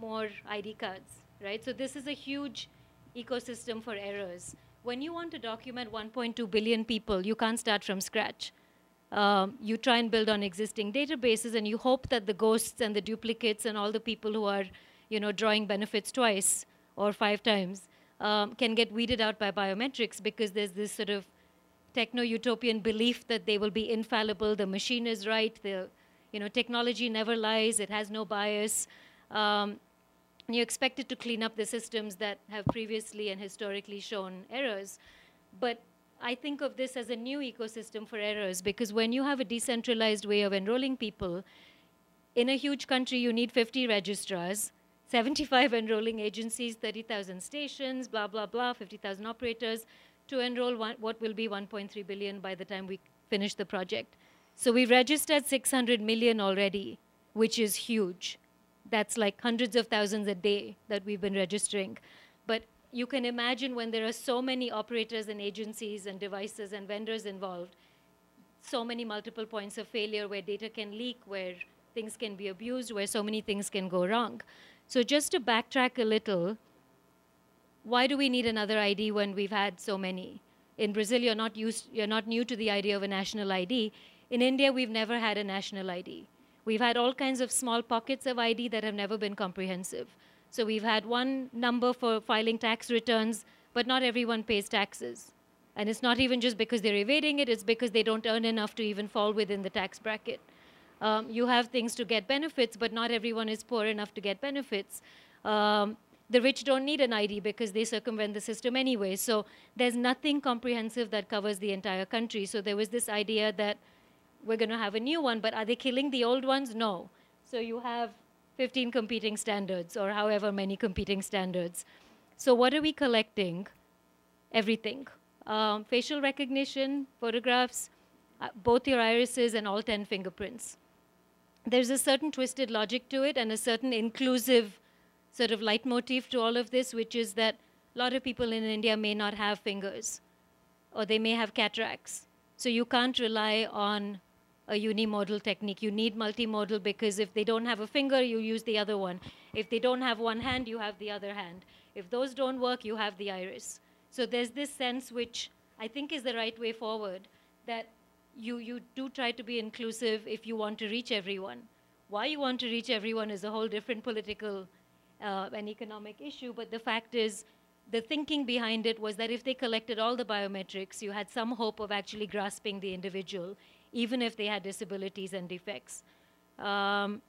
[SPEAKER 4] more ID cards, right? So this is a huge ecosystem for errors. When you want to document 1.2 billion people, you can't start from scratch. Um, you try and build on existing databases, and you hope that the ghosts and the duplicates and all the people who are, you know, drawing benefits twice or five times um, can get weeded out by biometrics because there's this sort of techno-utopian belief that they will be infallible, the machine is right, the you know, technology never lies, it has no bias. Um, you expect it to clean up the systems that have previously and historically shown errors. But I think of this as a new ecosystem for errors because when you have a decentralized way of enrolling people, in a huge country, you need 50 registrars, 75 enrolling agencies, 30,000 stations, blah, blah, blah, 50,000 operators to enroll one, what will be 1.3 billion by the time we finish the project. So we've registered 600 million already, which is huge. That's like hundreds of thousands a day that we've been registering. But you can imagine when there are so many operators and agencies and devices and vendors involved, so many multiple points of failure where data can leak, where things can be abused, where so many things can go wrong. So just to backtrack a little, why do we need another ID when we've had so many? In Brazil, you're not, used, you're not new to the idea of a national ID. In India, we've never had a national ID. We've had all kinds of small pockets of ID that have never been comprehensive. So we've had one number for filing tax returns, but not everyone pays taxes. And it's not even just because they're evading it, it's because they don't earn enough to even fall within the tax bracket. Um, you have things to get benefits, but not everyone is poor enough to get benefits. Um, the rich don't need an ID because they circumvent the system anyway. So there's nothing comprehensive that covers the entire country. So there was this idea that we're going to have a new one, but are they killing the old ones? No. So you have 15 competing standards or however many competing standards. So what are we collecting? Everything. Um, facial recognition, photographs, uh, both your irises and all 10 fingerprints. There's a certain twisted logic to it and a certain inclusive sort of leitmotif to all of this, which is that a lot of people in India may not have fingers or they may have cataracts. So you can't rely on a unimodal technique. You need multimodal because if they don't have a finger, you use the other one. If they don't have one hand, you have the other hand. If those don't work, you have the iris. So there's this sense which I think is the right way forward that you, you do try to be inclusive if you want to reach everyone. Why you want to reach everyone is a whole different political uh, and economic issue, but the fact is, the thinking behind it was that if they collected all the biometrics, you had some hope of actually grasping the individual even if they had disabilities and defects. Um,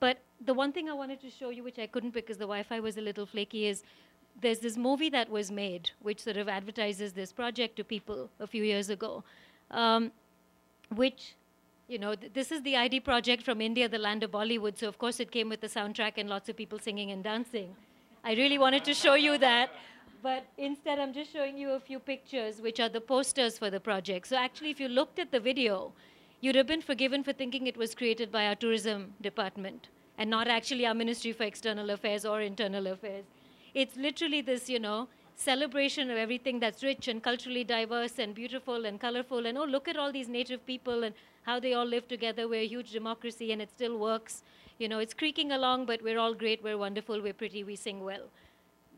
[SPEAKER 4] but the one thing I wanted to show you, which I couldn't because the Wi-Fi was a little flaky, is there's this movie that was made, which sort of advertises this project to people a few years ago, um, which, you know, th this is the ID project from India, the land of Bollywood. So of course it came with the soundtrack and lots of people singing and dancing. I really wanted to show you that. But instead, I'm just showing you a few pictures, which are the posters for the project. So actually, if you looked at the video, you'd have been forgiven for thinking it was created by our tourism department and not actually our Ministry for External Affairs or Internal Affairs. It's literally this, you know, celebration of everything that's rich and culturally diverse and beautiful and colorful. And oh, look at all these native people and how they all live together. We're a huge democracy and it still works. You know, it's creaking along, but we're all great, we're wonderful, we're pretty, we sing well.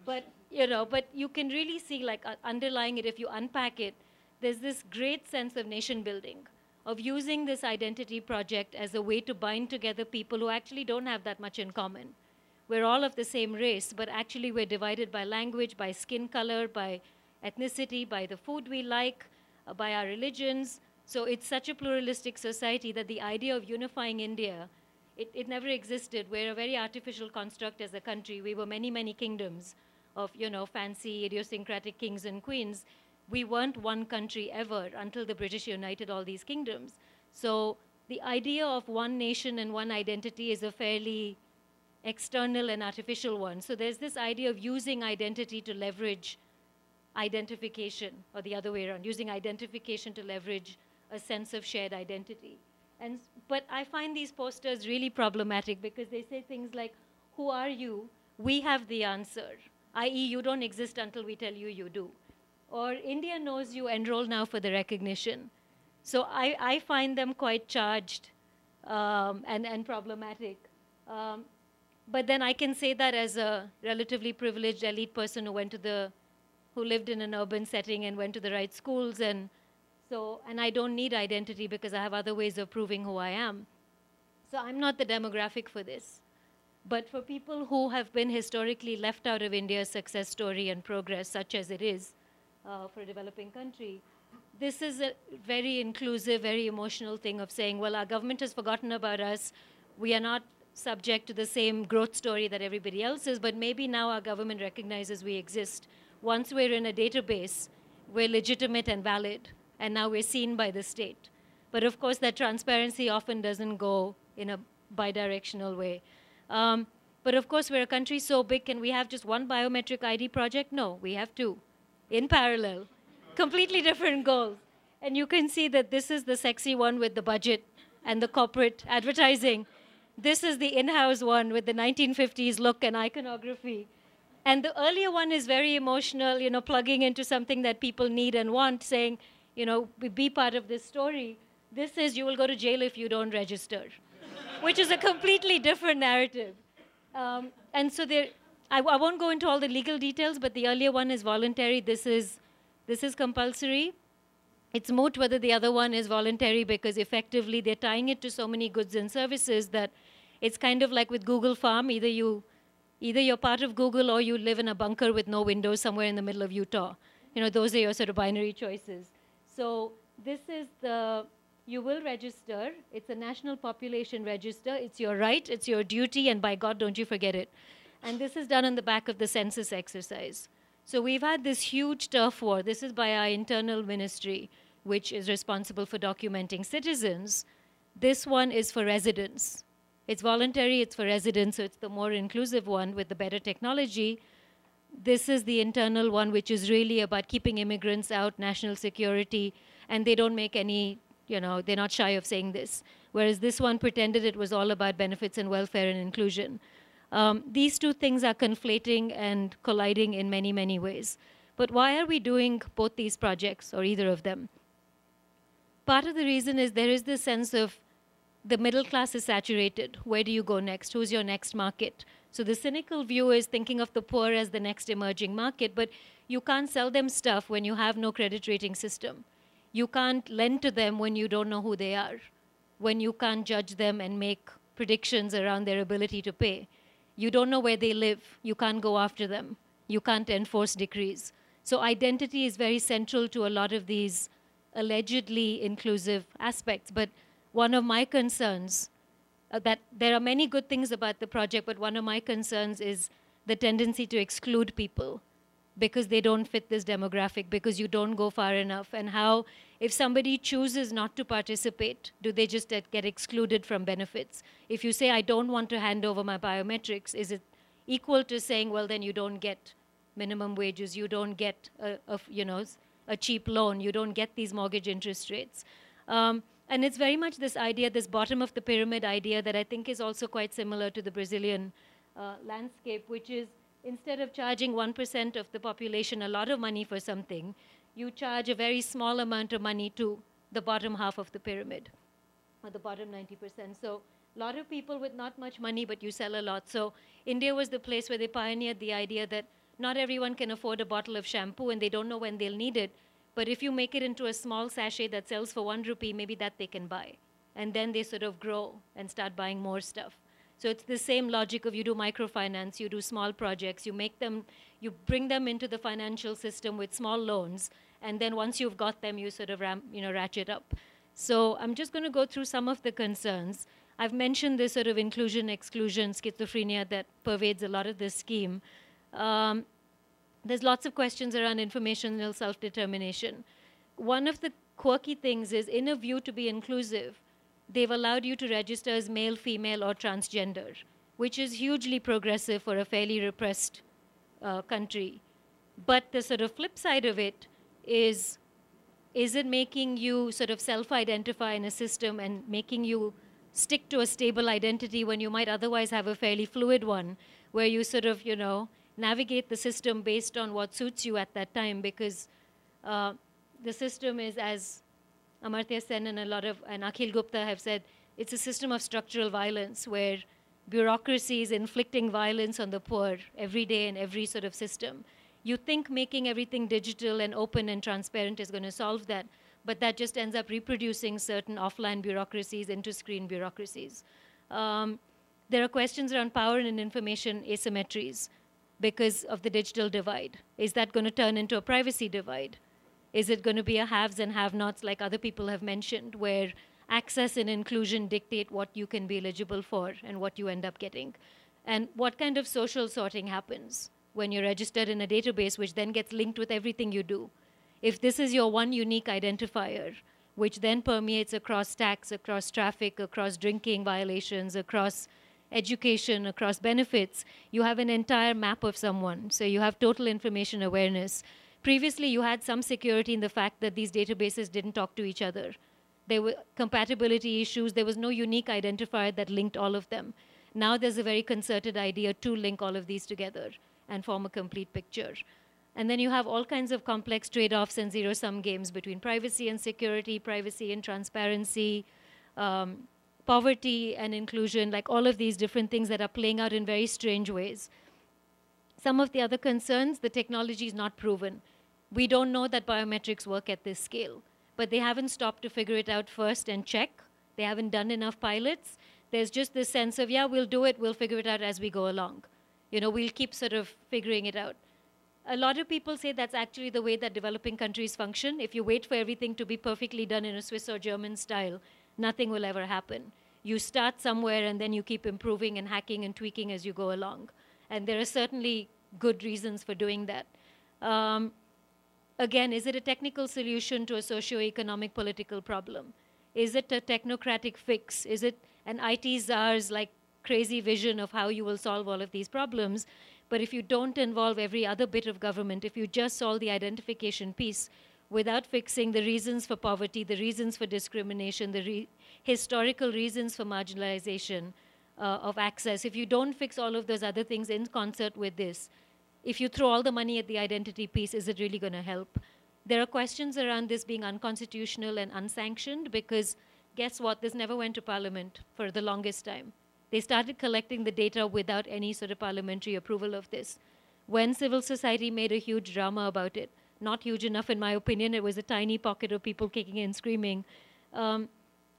[SPEAKER 4] But you know, but you can really see like uh, underlying it if you unpack it, there's this great sense of nation building, of using this identity project as a way to bind together people who actually don't have that much in common. We're all of the same race, but actually we're divided by language, by skin color, by ethnicity, by the food we like, uh, by our religions. So it's such a pluralistic society that the idea of unifying India It, it never existed. We're a very artificial construct as a country. We were many, many kingdoms of, you know, fancy, idiosyncratic kings and queens. We weren't one country ever until the British united all these kingdoms. So the idea of one nation and one identity is a fairly external and artificial one. So there's this idea of using identity to leverage identification, or the other way around, using identification to leverage a sense of shared identity. And, but I find these posters really problematic because they say things like, Who are you? We have the answer, i.e., you don't exist until we tell you you do. Or India knows you, enroll now for the recognition. So I, I find them quite charged um, and, and problematic. Um, but then I can say that as a relatively privileged elite person who went to the, who lived in an urban setting and went to the right schools and so, and I don't need identity because I have other ways of proving who I am. So I'm not the demographic for this. But for people who have been historically left out of India's success story and progress, such as it is uh, for a developing country, this is a very inclusive, very emotional thing of saying, well, our government has forgotten about us. We are not subject to the same growth story that everybody else is, but maybe now our government recognizes we exist. Once we're in a database, we're legitimate and valid, and now we're seen by the state. But of course, that transparency often doesn't go in a bidirectional way. Um, but of course, we're a country so big, can we have just one biometric ID project? No, we have two in parallel, completely different goals. And you can see that this is the sexy one with the budget and the corporate advertising. This is the in-house one with the 1950s look and iconography. And the earlier one is very emotional, you know, plugging into something that people need and want, saying, you know, be part of this story. This is you will go to jail if you don't register, which is a completely different narrative. Um, and so there, I, I won't go into all the legal details, but the earlier one is voluntary. This is, this is compulsory. It's moot whether the other one is voluntary because effectively they're tying it to so many goods and services that it's kind of like with Google Farm. Either you, either you're part of Google or you live in a bunker with no windows somewhere in the middle of Utah. You know, those are your sort of binary choices. So this is the you will register. It's a national population register. It's your right, it's your duty, and by God, don't you forget it. And this is done on the back of the census exercise. So we've had this huge turf war. This is by our internal ministry, which is responsible for documenting citizens. This one is for residents. It's voluntary, it's for residents, so it's the more inclusive one with the better technology. This is the internal one, which is really about keeping immigrants out, national security, and they don't make any, you know, they're not shy of saying this. Whereas this one pretended it was all about benefits and welfare and inclusion. Um, these two things are conflating and colliding in many, many ways. But why are we doing both these projects or either of them? Part of the reason is there is this sense of the middle class is saturated. Where do you go next? Who's your next market? So the cynical view is thinking of the poor as the next emerging market, but you can't sell them stuff when you have no credit rating system. You can't lend to them when you don't know who they are, when you can't judge them and make predictions around their ability to pay. You don't know where they live. You can't go after them. You can't enforce decrees. So identity is very central to a lot of these allegedly inclusive aspects. But one of my concerns uh, that there are many good things about the project, but one of my concerns is the tendency to exclude people because they don't fit this demographic, because you don't go far enough, and how, if somebody chooses not to participate, do they just get excluded from benefits? If you say, I don't want to hand over my biometrics, is it equal to saying, well, then you don't get minimum wages, you don't get a, a you know, a cheap loan, you don't get these mortgage interest rates? Um, and it's very much this idea, this bottom of the pyramid idea that I think is also quite similar to the Brazilian uh, landscape, which is instead of charging 1% of the population a lot of money for something, you charge a very small amount of money to the bottom half of the pyramid, or the bottom 90%. So a lot of people with not much money, but you sell a lot. So India was the place where they pioneered the idea that not everyone can afford a bottle of shampoo and they don't know when they'll need it. But if you make it into a small sachet that sells for one rupee, maybe that they can buy. And then they sort of grow and start buying more stuff. So it's the same logic of you do microfinance, you do small projects, you make them, you bring them into the financial system with small loans, and then once you've got them, you sort of ramp, you know, ratchet up. So I'm just going to go through some of the concerns. I've mentioned this sort of inclusion exclusion schizophrenia that pervades a lot of this scheme. Um, there's lots of questions around informational self determination. One of the quirky things is, in a view to be inclusive, they've allowed you to register as male, female, or transgender, which is hugely progressive for a fairly repressed uh, country. But the sort of flip side of it is is it making you sort of self identify in a system and making you stick to a stable identity when you might otherwise have a fairly fluid one, where you sort of, you know, navigate the system based on what suits you at that time because uh, the system is, as Amartya Sen and a lot of, and Akhil Gupta have said, it's a system of structural violence where bureaucracy is inflicting violence on the poor every day in every sort of system. You think making everything digital and open and transparent is going to solve that, but that just ends up reproducing certain offline bureaucracies into screen bureaucracies. Um, there are questions around power and information asymmetries because of the digital divide. Is that going to turn into a privacy divide? Is it going to be a haves and have nots, like other people have mentioned, where access and inclusion dictate what you can be eligible for and what you end up getting? And what kind of social sorting happens when you're registered in a database, which then gets linked with everything you do? If this is your one unique identifier, which then permeates across tax, across traffic, across drinking violations, across education, across benefits, you have an entire map of someone. So you have total information awareness. Previously, you had some security in the fact that these databases didn't talk to each other. There were compatibility issues. There was no unique identifier that linked all of them. Now there's a very concerted idea to link all of these together and form a complete picture. And then you have all kinds of complex trade offs and zero sum games between privacy and security, privacy and transparency, um, poverty and inclusion, like all of these different things that are playing out in very strange ways. Some of the other concerns, the technology is not proven. We don't know that biometrics work at this scale, but they haven't stopped to figure it out first and check. They haven't done enough pilots. There's just this sense of, yeah, we'll do it, we'll figure it out as we go along. You know, we'll keep sort of figuring it out. A lot of people say that's actually the way that developing countries function. If you wait for everything to be perfectly done in a Swiss or German style, nothing will ever happen. You start somewhere and then you keep improving and hacking and tweaking as you go along. And there are certainly good reasons for doing that. Um, again, is it a technical solution to a socio-economic political problem? Is it a technocratic fix? Is it an IT czar's like crazy vision of how you will solve all of these problems? But if you don't involve every other bit of government, if you just solve the identification piece, without fixing the reasons for poverty, the reasons for discrimination, the re historical reasons for marginalization uh, of access, if you don't fix all of those other things in concert with this, if you throw all the money at the identity piece, is it really going to help? There are questions around this being unconstitutional and unsanctioned because guess what? This never went to parliament for the longest time. They started collecting the data without any sort of parliamentary approval of this. When civil society made a huge drama about it, not huge enough in my opinion. It was a tiny pocket of people kicking and screaming. Um,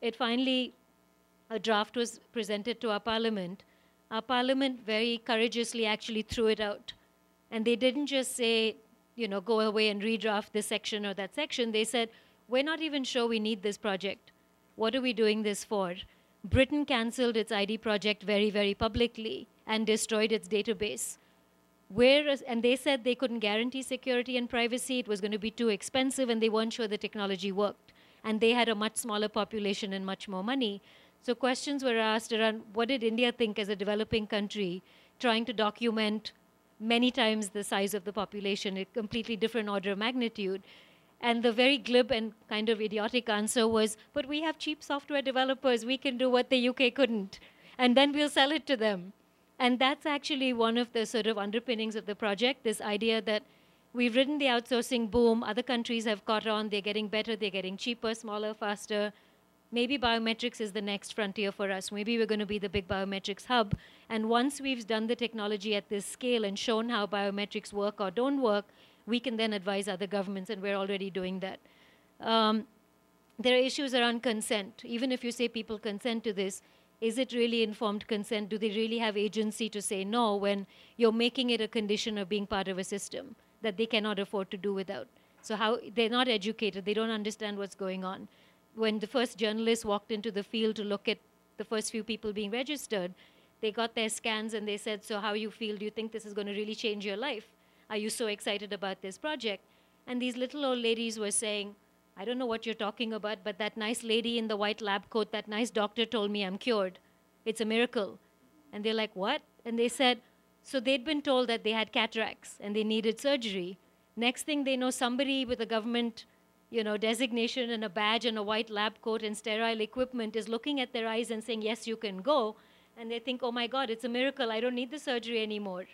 [SPEAKER 4] it finally, a draft was presented to our parliament. Our parliament very courageously actually threw it out. And they didn't just say, you know, go away and redraft this section or that section. They said, we're not even sure we need this project. What are we doing this for? Britain cancelled its ID project very, very publicly and destroyed its database. Whereas, and they said they couldn't guarantee security and privacy, it was going to be too expensive, and they weren't sure the technology worked. And they had a much smaller population and much more money. So questions were asked around what did India think as a developing country, trying to document many times the size of the population, a completely different order of magnitude. And the very glib and kind of idiotic answer was, but we have cheap software developers, we can do what the UK couldn't. And then we'll sell it to them. And that's actually one of the sort of underpinnings of the project this idea that we've ridden the outsourcing boom, other countries have caught on, they're getting better, they're getting cheaper, smaller, faster. Maybe biometrics is the next frontier for us. Maybe we're going to be the big biometrics hub. And once we've done the technology at this scale and shown how biometrics work or don't work, we can then advise other governments, and we're already doing that. Um, there are issues around consent. Even if you say people consent to this, is it really informed consent? Do they really have agency to say no when you're making it a condition of being part of a system that they cannot afford to do without? So how they're not educated, they don't understand what's going on. When the first journalists walked into the field to look at the first few people being registered. They got their scans and they said, So, how you feel? Do you think this is going to really change your life? Are you so excited about this project? And these little old ladies were saying, I don't know what you're talking about, but that nice lady in the white lab coat, that nice doctor told me I'm cured. It's a miracle. And they're like, What? And they said, So they'd been told that they had cataracts and they needed surgery. Next thing they know, somebody with a government you know, designation and a badge and a white lab coat and sterile equipment is looking at their eyes and saying, Yes, you can go. And they think, Oh my God, it's a miracle. I don't need the surgery anymore.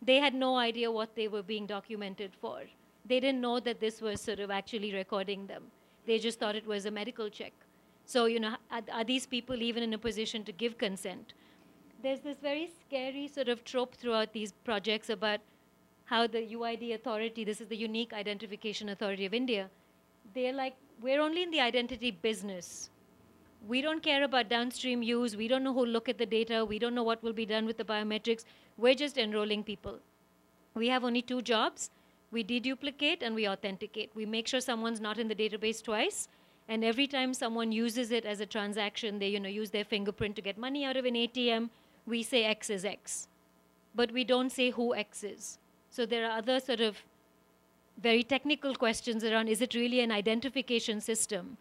[SPEAKER 4] They had no idea what they were being documented for. They didn't know that this was sort of actually recording them. They just thought it was a medical check. So, you know, are, are these people even in a position to give consent? There's this very scary sort of trope throughout these projects about how the UID authority, this is the Unique Identification Authority of India, they're like, we're only in the identity business. We don't care about downstream use. We don't know who look at the data. We don't know what will be done with the biometrics. We're just enrolling people. We have only two jobs. We deduplicate and we authenticate. We make sure someone's not in the database twice. And every time someone uses it as a transaction, they you know, use their fingerprint to get money out of an ATM, we say X is X. But we don't say who X is. So there are other sort of very technical questions around is it really an identification system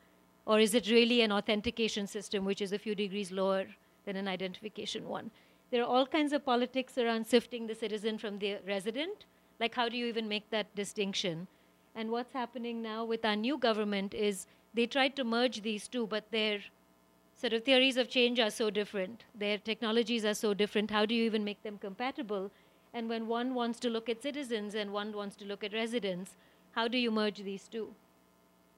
[SPEAKER 4] or is it really an authentication system, which is a few degrees lower than an identification one? There are all kinds of politics around sifting the citizen from the resident. Like, how do you even make that distinction? And what's happening now with our new government is they tried to merge these two, but their sort of theories of change are so different. Their technologies are so different. How do you even make them compatible? And when one wants to look at citizens and one wants to look at residents, how do you merge these two?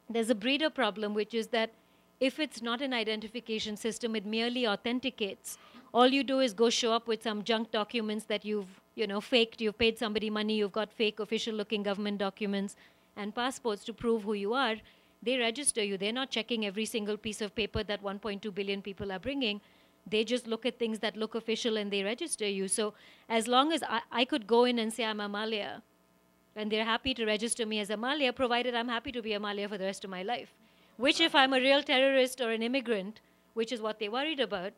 [SPEAKER 4] There's a breeder problem, which is that if it's not an identification system, it merely authenticates. All you do is go show up with some junk documents that you've, you know, faked. You've paid somebody money. You've got fake official-looking government documents and passports to prove who you are. They register you. They're not checking every single piece of paper that 1.2 billion people are bringing. They just look at things that look official and they register you. So as long as I, I could go in and say I'm Amalia, and they're happy to register me as Amalia, provided I'm happy to be Amalia for the rest of my life. Which, if I'm a real terrorist or an immigrant, which is what they worried about,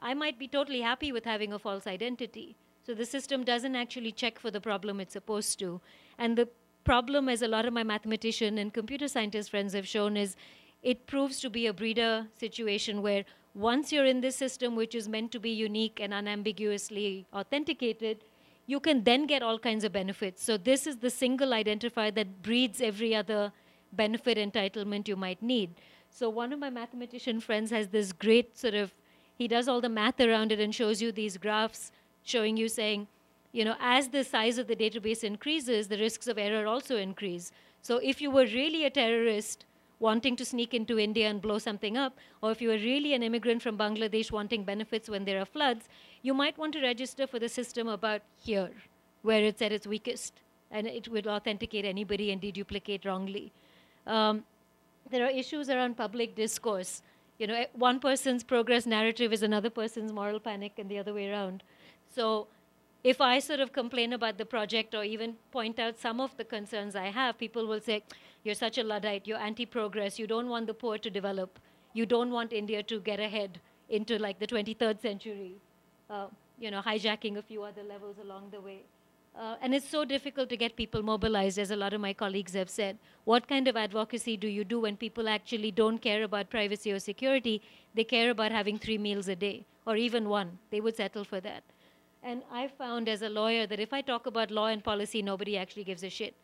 [SPEAKER 4] I might be totally happy with having a false identity. So the system doesn't actually check for the problem it's supposed to. And the problem, as a lot of my mathematician and computer scientist friends have shown, is it proves to be a breeder situation where once you're in this system, which is meant to be unique and unambiguously authenticated, you can then get all kinds of benefits. So this is the single identifier that breeds every other benefit entitlement you might need. So one of my mathematician friends has this great sort of, he does all the math around it and shows you these graphs showing you saying, you know, as the size of the database increases, the risks of error also increase. So if you were really a terrorist wanting to sneak into India and blow something up, or if you were really an immigrant from Bangladesh wanting benefits when there are floods, you might want to register for the system about here, where it's at its weakest, and it will authenticate anybody and deduplicate wrongly. Um, there are issues around public discourse. You know, eh, one person's progress narrative is another person's moral panic, and the other way around. So if I sort of complain about the project or even point out some of the concerns I have, people will say, you're such a Luddite, you're anti-progress, you don't want the poor to develop, you don't want India to get ahead into like the 23rd century, uh, you know, hijacking a few other levels along the way. Uh, and it's so difficult to get people mobilized, as a lot of my colleagues have said. What kind of advocacy do you do when people actually don't care about privacy or security? They care about having three meals a day, or even one. They would settle for that. And I found as a lawyer that if I talk about law and policy, nobody actually gives a shit.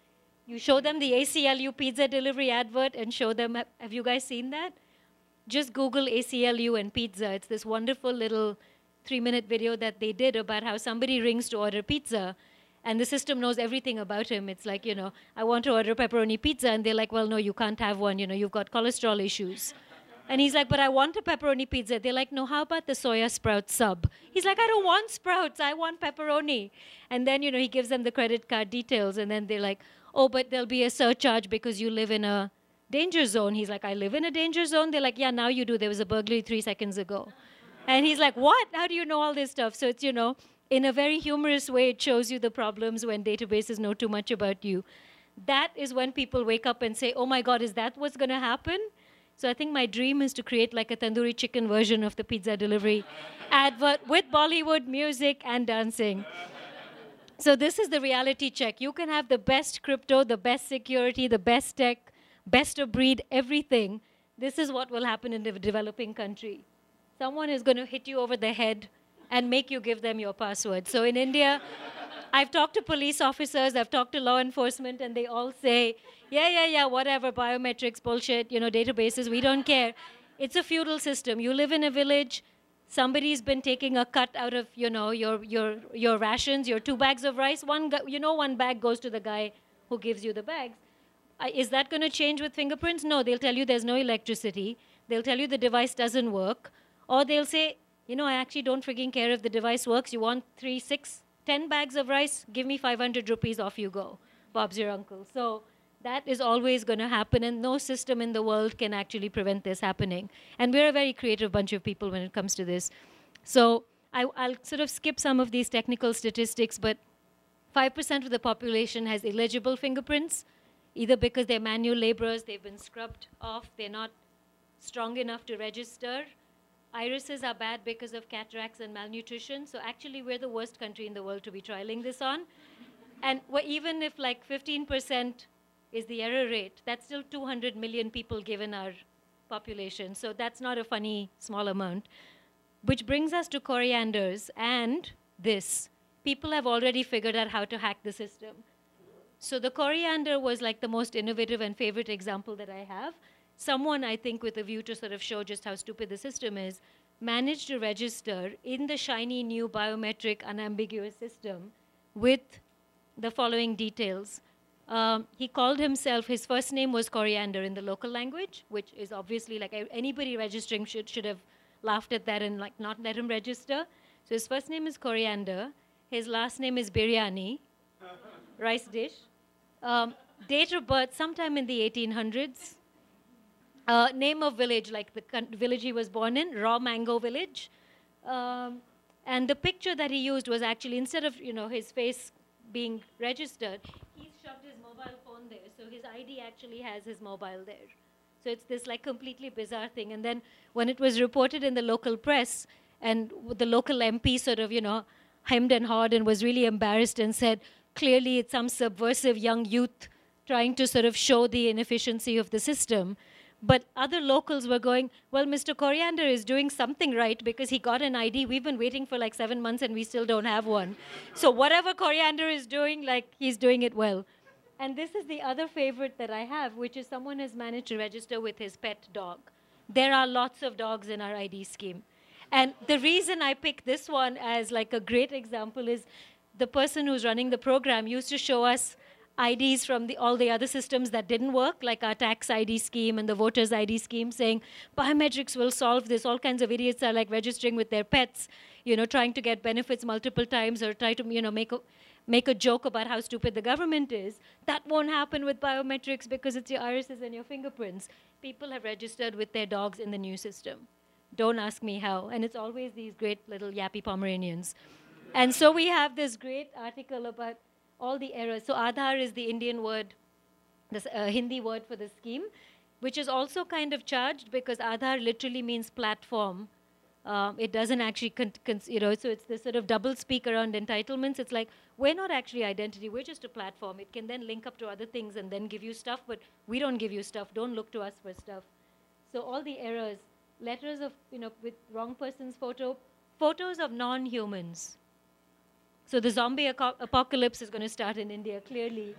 [SPEAKER 4] You show them the ACLU pizza delivery advert and show them, have you guys seen that? Just Google ACLU and pizza. It's this wonderful little three minute video that they did about how somebody rings to order pizza and the system knows everything about him. It's like, you know, I want to order pepperoni pizza. And they're like, well, no, you can't have one. You know, you've got cholesterol issues. And he's like, but I want a pepperoni pizza. They're like, no, how about the soya sprout sub? He's like, I don't want sprouts. I want pepperoni. And then, you know, he gives them the credit card details. And then they're like, oh, but there'll be a surcharge because you live in a danger zone. He's like, I live in a danger zone. They're like, yeah, now you do. There was a burglary three seconds ago. And he's like, what? How do you know all this stuff? So it's, you know, in a very humorous way, it shows you the problems when databases know too much about you. That is when people wake up and say, oh my God, is that what's going to happen? So I think my dream is to create like a tandoori chicken version of the pizza delivery advert with Bollywood music and dancing. So this is the reality check. You can have the best crypto, the best security, the best tech, best of breed, everything. This is what will happen in the developing country. Someone is going to hit you over the head and make you give them your password. So in India, I've talked to police officers, I've talked to law enforcement, and they all say, yeah, yeah, yeah, whatever, biometrics, bullshit, you know, databases, we don't care. It's a feudal system. You live in a village, somebody's been taking a cut out of, you know, your, your, your rations, your two bags of rice. One, you know, one bag goes to the guy who gives you the bags. Is that going to change with fingerprints? No, they'll tell you there's no electricity. They'll tell you the device doesn't work. Or they'll say, you know, I actually don't freaking care if the device works. You want three, six, ten bags of rice? Give me 500 rupees, off you go. Bob's your uncle. So that is always going to happen, and no system in the world can actually prevent this happening. And we're a very creative bunch of people when it comes to this. So I, will sort of skip some of these technical statistics, but 5% of the population has illegible fingerprints, either because they're manual laborers, they've been scrubbed off, they're not strong enough to register. Irises are bad because of cataracts and malnutrition. So actually, we're the worst country in the world to be trialing this on. And even if like 15% is the error rate, that's still 200 million people given our population. So that's not a funny small amount. Which brings us to corianders and this. People have already figured out how to hack the system. So the coriander was like the most innovative and favorite example that I have. Someone, I think, with a view to sort of show just how stupid the system is, managed to register in the shiny new biometric unambiguous system with the following details. Um, he called himself, his first name was Coriander in the local language, which is obviously like anybody registering should, should have laughed at that and like not let him register. So his first name is Coriander. His last name is Biryani, rice dish. Um, date of birth, sometime in the 1800s. Uh, name of village, like the village he was born in, Raw Mango Village. Um, and the picture that he used was actually, instead of you know his face being registered, mobile phone there. So his ID actually has his mobile there. So it's this like completely bizarre thing. And then when it was reported in the local press, and the local MP sort of, you know, hemmed and hawed and was really embarrassed and said, clearly it's some subversive young youth trying to sort of show the inefficiency of the system. But other locals were going, well, Mr. Coriander is doing something right because he got an ID. We've been waiting for like seven months and we still don't have one. So whatever Coriander is doing, like he's doing it well. And this is the other favorite that I have, which is someone has managed to register with his pet dog. There are lots of dogs in our ID scheme. And the reason I pick this one as like a great example is the person who's running the program used to show us IDs from the, all the other systems that didn't work, like our tax ID scheme and the voters ID scheme, saying biometrics will solve this. All kinds of idiots are like registering with their pets, you know, trying to get benefits multiple times or try to, you know, make a, make a joke about how stupid the government is. That won't happen with biometrics because it's your irises and your fingerprints. People have registered with their dogs in the new system. Don't ask me how. And it's always these great little yappy Pomeranians. And so we have this great article about all the errors. So Aadhaar is the Indian word, the uh, Hindi word for the scheme, which is also kind of charged because Aadhaar literally means platform um, it doesn't actually, you know, so it's this sort of double speak around entitlements. It's like, we're not actually identity, we're just a platform. It can then link up to other things and then give you stuff, but we don't give you stuff. Don't look to us for stuff. So all the errors, letters of, you know, with wrong person's photo, photos of non humans. So the zombie apocalypse is going to start in India, clearly.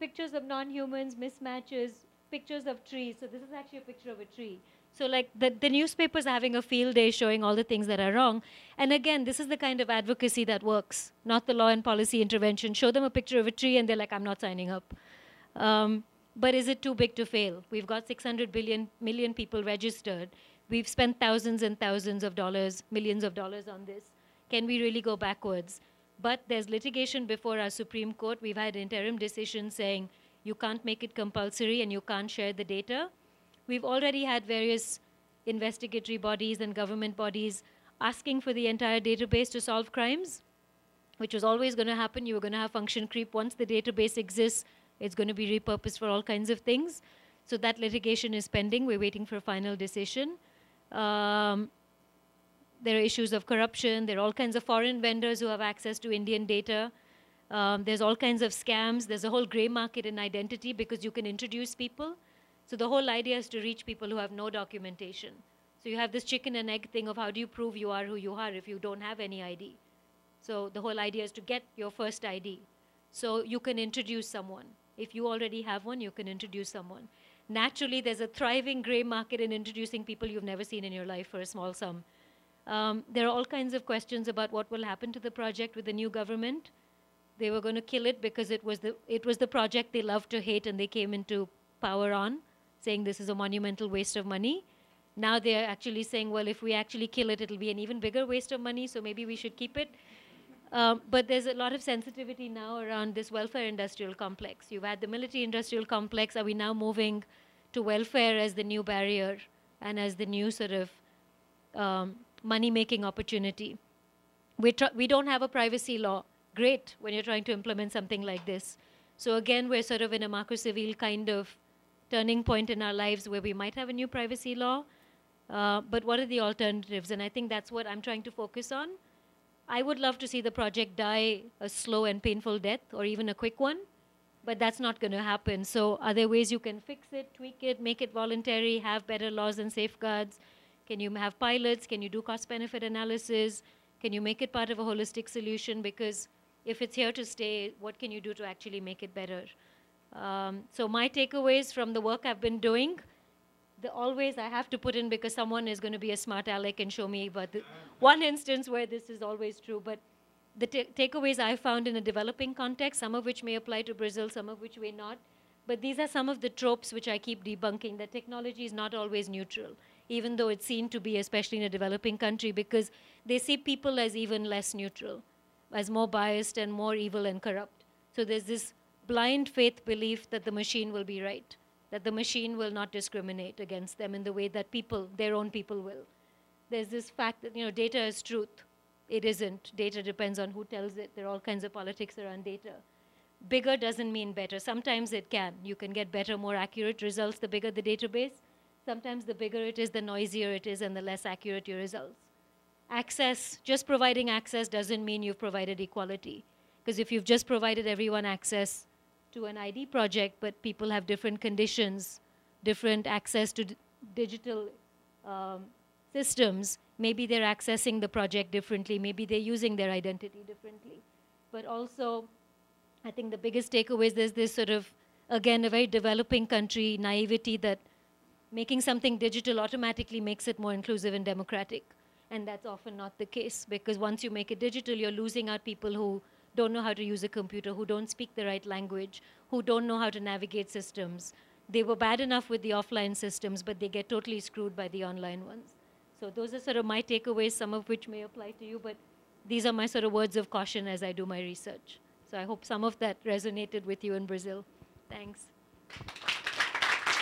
[SPEAKER 4] Pictures of non humans, mismatches, pictures of trees. So this is actually a picture of a tree. So like the, the newspapers are having a field day showing all the things that are wrong. And again, this is the kind of advocacy that works, not the law and policy intervention. Show them a picture of a tree and they're like, I'm not signing up. Um, but is it too big to fail? We've got 600 billion million people registered. We've spent thousands and thousands of dollars, millions of dollars on this. Can we really go backwards? But there's litigation before our Supreme Court. We've had interim decisions saying you can't make it compulsory and you can't share the data. We've already had various investigatory bodies and government bodies asking for the entire database to solve crimes, which was always going to happen. You were going to have function creep. Once the database exists, it's going to be repurposed for all kinds of things. So that litigation is pending. We're waiting for a final decision. Um, there are issues of corruption. There are all kinds of foreign vendors who have access to Indian data. Um, there's all kinds of scams. There's a whole gray market in identity because you can introduce people. So the whole idea is to reach people who have no documentation. So you have this chicken and egg thing of how do you prove you are who you are if you don't have any ID. So the whole idea is to get your first ID. So you can introduce someone. If you already have one, you can introduce someone. Naturally, there's a thriving gray market in introducing people you've never seen in your life for a small sum. Um, there are all kinds of questions about what will happen to the project with the new government. They were going to kill it because it was the it was the project they loved to hate, and they came into power on, saying this is a monumental waste of money. Now they're actually saying, well, if we actually kill it, it'll be an even bigger waste of money, so maybe we should keep it. Um, but there's a lot of sensitivity now around this welfare industrial complex. You've had the military industrial complex. Are we now moving to welfare as the new barrier and as the new sort of um, money making opportunity? We, we don't have a privacy law. Great when you're trying to implement something like this. So, again, we're sort of in a Marco Civil kind of turning point in our lives where we might have a new privacy law. Uh, but what are the alternatives? And I think that's what I'm trying to focus on I would love to see the project die a slow and painful death or even a quick one, but that's not going to happen. So, are there ways you can fix it, tweak it, make it voluntary, have better laws and safeguards? Can you have pilots? Can you do cost benefit analysis? Can you make it part of a holistic solution? Because if it's here to stay, what can you do to actually make it better? Um, so, my takeaways from the work I've been doing the always I have to put in because someone is going to be a smart aleck and show me but one instance where this is always true. But the takeaways I found in a developing context, some of which may apply to Brazil, some of which may not. But these are some of the tropes which I keep debunking that technology is not always neutral, even though it's seen to be, especially in a developing country, because they see people as even less neutral, as more biased and more evil and corrupt. So there's this blind faith belief that the machine will be right that the machine will not discriminate against them in the way that people, their own people, will. There's this fact that you know data is truth. It isn't. Data depends on who tells it. There are all kinds of politics around data. Bigger doesn't mean better. Sometimes it can. You can get better, more accurate results the bigger the database. Sometimes the bigger it is, the noisier it is, and the less accurate your results. Access, just providing access doesn't mean you've provided equality. Because if you've just provided everyone access, to an ID project, but people have different conditions, different access to digital um, systems. Maybe they're accessing the project differently. Maybe they're using their identity differently. But also, I think the biggest takeaway is there's this sort of, again, a very developing country naivety that making something digital automatically makes it more inclusive and democratic. And that's often not the case because once you make it digital, you're losing out people who don't know how to use a computer, who don't speak the right language, who don't know how to navigate systems. They were bad enough with the offline systems, but they get totally screwed by the online ones. So those are sort of my takeaways, some of which may apply to you, but these are my sort of words of caution as I do my research. So I hope some of that resonated with you in Brazil. Thanks.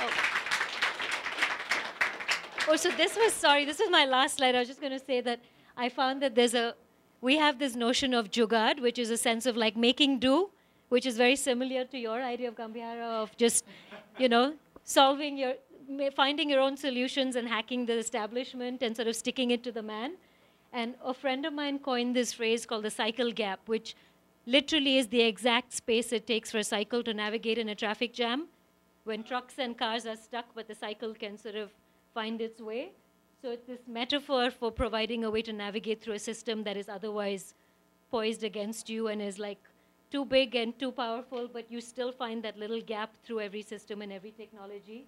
[SPEAKER 4] Oh. oh, so this was, sorry, this was my last slide. I was just going to say that I found that there's a we have this notion of jugad, which is a sense of like making do, which is very similar to your idea of Gambiarra of just, you know, solving your, finding your own solutions and hacking the establishment and sort of sticking it to the man. And a friend of mine coined this phrase called the cycle gap, which literally is the exact space it takes for a cycle to navigate in a traffic jam. When trucks and cars are stuck, but the cycle can sort of find its way. So it's this metaphor for providing a way to navigate through a system that is otherwise poised against you and is like too big and too powerful, but you still find that little gap through every system and every technology.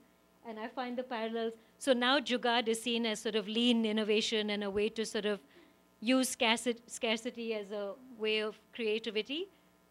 [SPEAKER 4] And I find the parallels. So now Jugad is seen as sort of lean innovation and a way to sort of use scarcity as a way of creativity.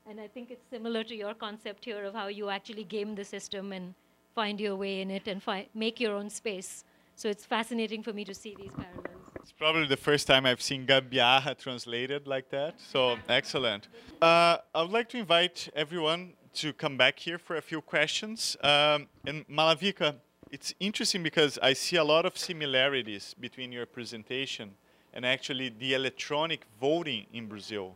[SPEAKER 4] And I think it's similar to your concept here of how you actually game the system and find your way in it and make your own space. So it's fascinating for me to see these parallels.
[SPEAKER 1] It's probably the first time I've seen Gambiarra translated like that. So excellent. Uh, I would like to invite everyone to come back here for a few questions. Um, and Malavika, it's interesting because I see a lot of similarities between your presentation and actually the electronic voting in Brazil.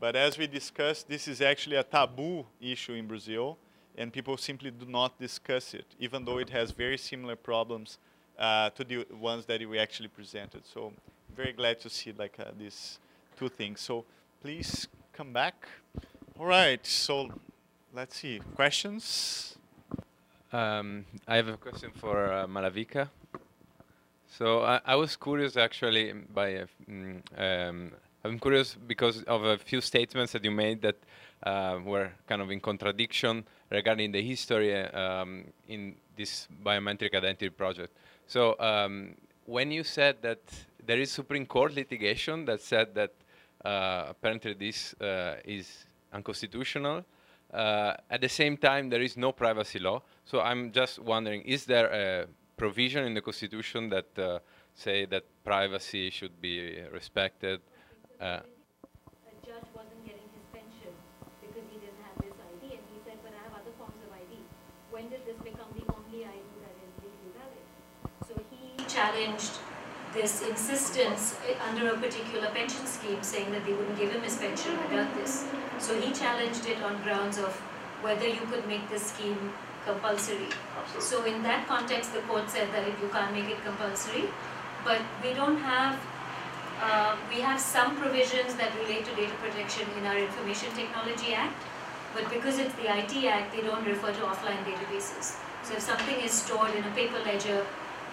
[SPEAKER 1] But as we discussed, this is actually a taboo issue in Brazil and people simply do not discuss it, even though it has very similar problems uh, to the ones that we actually presented. So very glad to see like uh, these two things. So please come back. All right, so let's see, questions?
[SPEAKER 5] Um, I have a question for uh, Malavika. So I, I, was curious actually by, uh, mm, um, I'm curious because of a few statements that you made that uh, were kind of in contradiction regarding the history um, in this biometric identity project. So um, when you said that there is Supreme Court litigation that said that uh, apparently this uh, is unconstitutional, uh, at the same time there is no privacy law. So I'm just wondering, is there a provision in the Constitution that uh, say that privacy should be respected?
[SPEAKER 4] Uh, judge wasn't getting his pension because he didn't have this ID, and he said, "But I have other forms of ID." When did this become the only ID that is legally valid? So he challenged this insistence under a particular pension scheme, saying that they wouldn't give him his pension without this. So he challenged it on grounds of whether you could make the scheme compulsory. Absolutely. So in that context, the court said that if you can't make it compulsory, but we don't have, uh, we have some provisions that relate to data protection in our Information Technology Act, but because it's the IT Act, they don't refer to offline databases. So if something is stored in a paper ledger,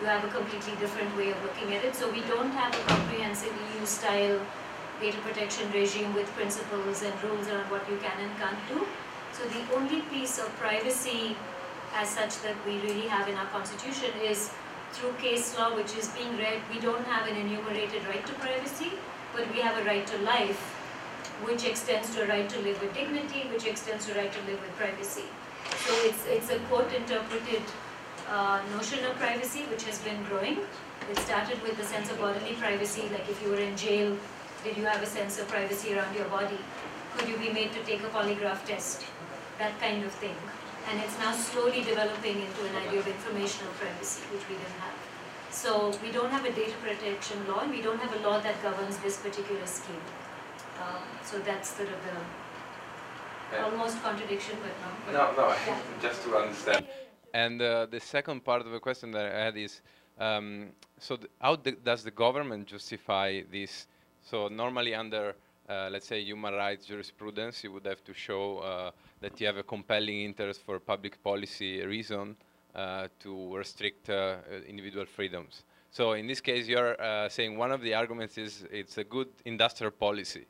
[SPEAKER 4] you have a completely different way of looking at it. So we don't have a comprehensive EU style data protection regime with principles and rules around what you can and can't do. So the only piece of privacy as such that we really have in our constitution is through case law which is being read, we don't have an enumerated right to privacy, but we have a right to life, which extends to a right to live with dignity, which extends to a right to live with privacy. So it's, it's a court-interpreted uh, notion of privacy which has been growing. It started with the sense of bodily privacy, like if you were in jail, did you have a sense of privacy around your body? Could you be made to take a polygraph test? That kind of thing and it's now slowly developing into an idea of informational privacy, which we didn't have. So we don't have a data protection law, and we don't have a law that governs this particular scheme. Um, so that's sort of the almost contradiction, but no.
[SPEAKER 5] No, no, yeah. just to understand. And uh, the second part of the question that I had is, um, so how does the government justify this? So normally under, uh, let's say, human rights jurisprudence, you would have to show uh, that you have a compelling interest for public policy reason uh, to restrict uh, individual freedoms. So in this case, you're uh, saying one of the arguments is it's a good industrial policy,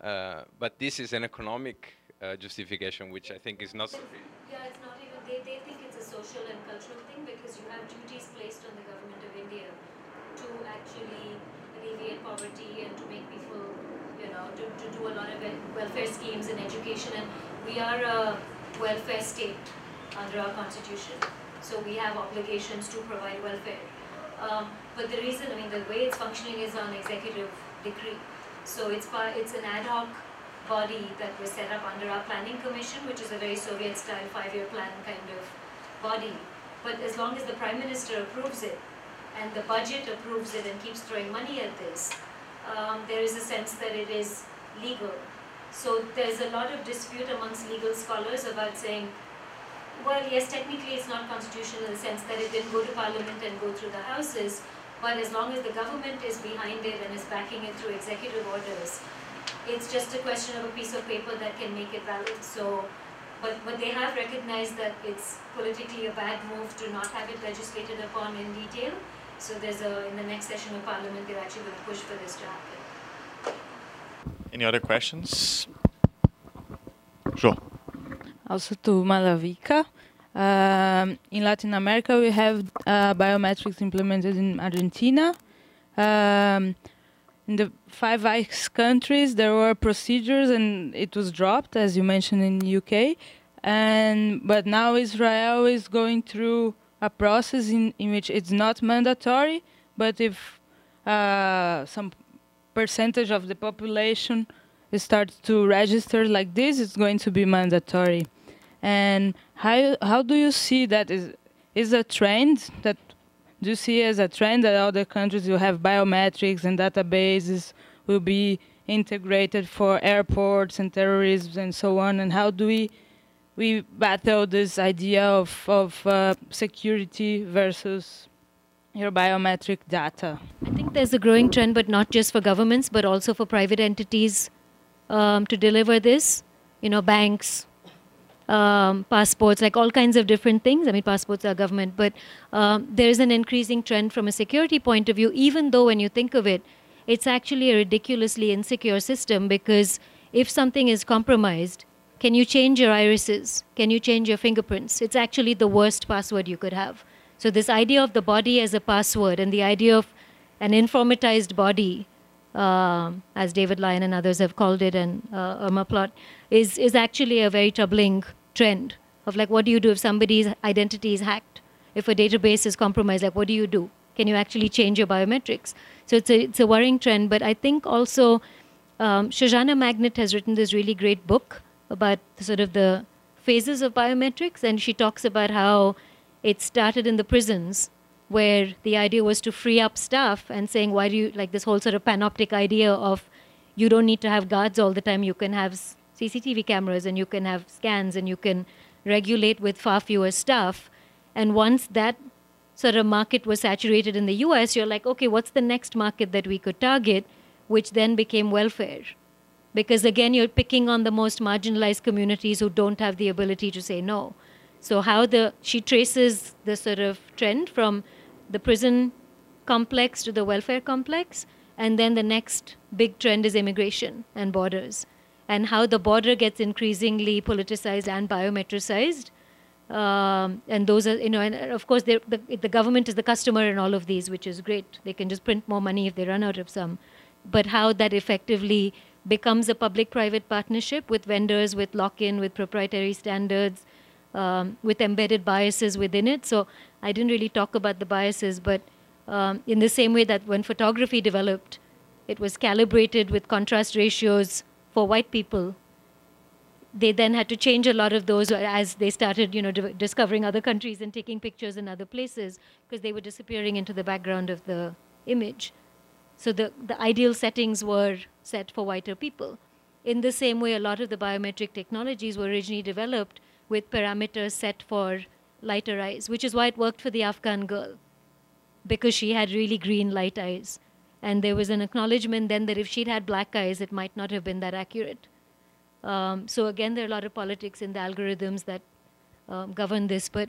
[SPEAKER 5] but this is an economic justification, which I think is not.
[SPEAKER 4] Yeah, it's not even. They, they think it's a social and cultural thing because you have duties placed on the government of India to actually alleviate poverty and to make people, you know, to, to do a lot of welfare schemes and education and we are a welfare state under our constitution, so we have obligations to provide welfare. Um, but the reason, I mean, the way it's functioning is on executive decree. So it's it's an ad hoc body that was set up under our planning commission, which is a very Soviet-style five-year plan kind of body. But as long as the prime minister approves it, and the budget approves it and keeps throwing money at this, um, there is a sense that it is legal. So there's a lot of dispute amongst legal scholars about saying, well, yes, technically it's not constitutional in the sense that it didn't go to parliament and go through the houses, but as long as the government is behind it and is backing it through executive orders, it's just a question of a piece of paper that can make it valid. So, but, but they have recognized that it's politically a bad move to not have it legislated upon in detail. So there's a, in the next session of parliament, they're actually going to push for this to happen.
[SPEAKER 1] Any other questions? Sure.
[SPEAKER 6] Also to Malavika. Um, in Latin America, we have uh, biometrics implemented in Argentina. Um, in the five Eyes countries, there were procedures and it was dropped, as you mentioned in UK. And but now Israel is going through a process in, in which it's not mandatory, but if uh, some percentage of the population starts to register like this, it's going to be mandatory. And how how do you see that is is a trend that do you see as a trend that other countries will have biometrics and databases will be integrated for airports and terrorism and so on? And how do we we battle this idea of, of uh, security versus your biometric data.
[SPEAKER 4] I think there's a growing trend, but not just for governments, but also for private entities um, to deliver this. You know, banks, um, passports, like all kinds of different things. I mean, passports are government, but um, there's an increasing trend from a security point of view, even though when you think of it, it's actually a ridiculously insecure system because if something is compromised, can you change your irises? Can you change your fingerprints? It's actually the worst password you could have. So, this idea of the body as a password and the idea of an informatized body, um, as David Lyon and others have called it, and uh, Irma Plot, is, is actually a very troubling trend of like, what do you do if somebody's identity is hacked? If a database is compromised, like, what do you do? Can you actually change your biometrics? So, it's a, it's a worrying trend. But I think also, um, Shoshana Magnet has written this really great book about sort of the phases of biometrics, and she talks about how it started in the prisons where the idea was to free up staff and saying why do you like this whole sort of panoptic idea of you don't need to have guards all the time. You can have cctv cameras and you can have scans and you can regulate with far fewer staff and once that sort of market was saturated in the us you're like okay what's the next market that we could target? which then became welfare. Because again you're picking on the most marginalized communities who don't have the ability to say no. So how the she traces the sort of trend from the prison complex to the welfare complex, and then the next big trend is immigration and borders, and how the border gets increasingly politicized and biometricized. Um, and those are, you know, and of course, the, the government is the customer in all of these, which is great. They can just print more money if they run out of some. But how that effectively becomes a public private partnership with vendors, with lock in, with proprietary standards, um, with embedded biases within it. So I didn't really talk about the biases, but um, in the same way that when photography developed, it was calibrated with contrast ratios for white people. They then had to change a lot of those as they started, you know, discovering other countries and taking pictures in other places because they were disappearing into the background of the image. So the, the ideal settings were set for whiter people. In the same way, a lot of the biometric technologies were originally developed with parameters set for lighter eyes, which is why it worked for the Afghan girl, because she had really green light eyes. And there was an acknowledgement then that if she'd had black eyes, it might not have been that accurate. Um, so again, there are a lot of politics in the algorithms that um, govern this, but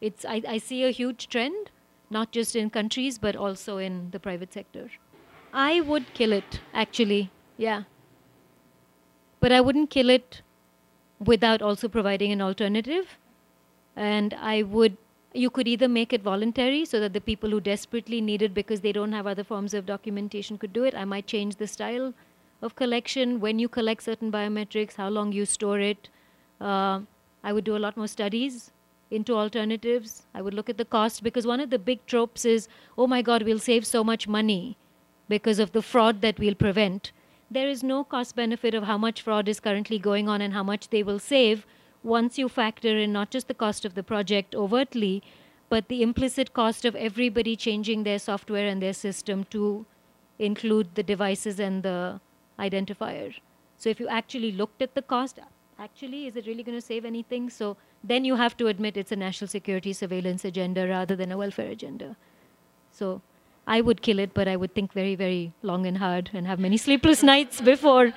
[SPEAKER 4] it's I, I see a huge trend, not just in countries, but also in the private sector. I would kill it, actually, yeah. But I wouldn't kill it without also providing an alternative. And I would, you could either make it voluntary so that the people who desperately need it because they don't have other forms of documentation could do it. I might change the style of collection, when you collect certain biometrics, how long you store it. Uh, I would do a lot more studies into alternatives. I would look at the cost because one of the big tropes is, oh my God, we'll save so much money because of the fraud that we'll prevent there is no cost benefit of how much fraud is currently going on and how much they will save once you factor in not just the cost of the project overtly, but the implicit cost of everybody changing their software and their system to include the devices and the identifier. So if you actually looked at the cost, actually, is it really going to save anything? So then you have to admit it's a national security surveillance agenda rather than a welfare agenda. So I would kill it, but I would think very, very long and hard and have many sleepless nights before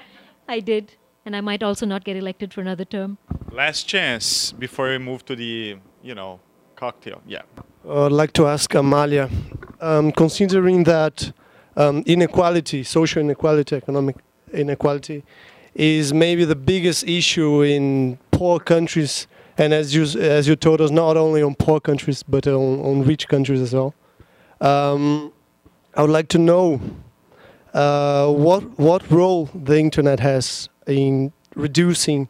[SPEAKER 4] I did. And I might also not get elected for another term.
[SPEAKER 1] Last chance before we move to the, you know, cocktail. Yeah.
[SPEAKER 7] Uh, I'd like to ask Amalia, um, considering that um, inequality, social inequality, economic inequality, is maybe the biggest issue in poor countries, and as you as you told us, not only on poor countries but on, on rich countries as well. Um, I would like to know uh, what what role the internet has in reducing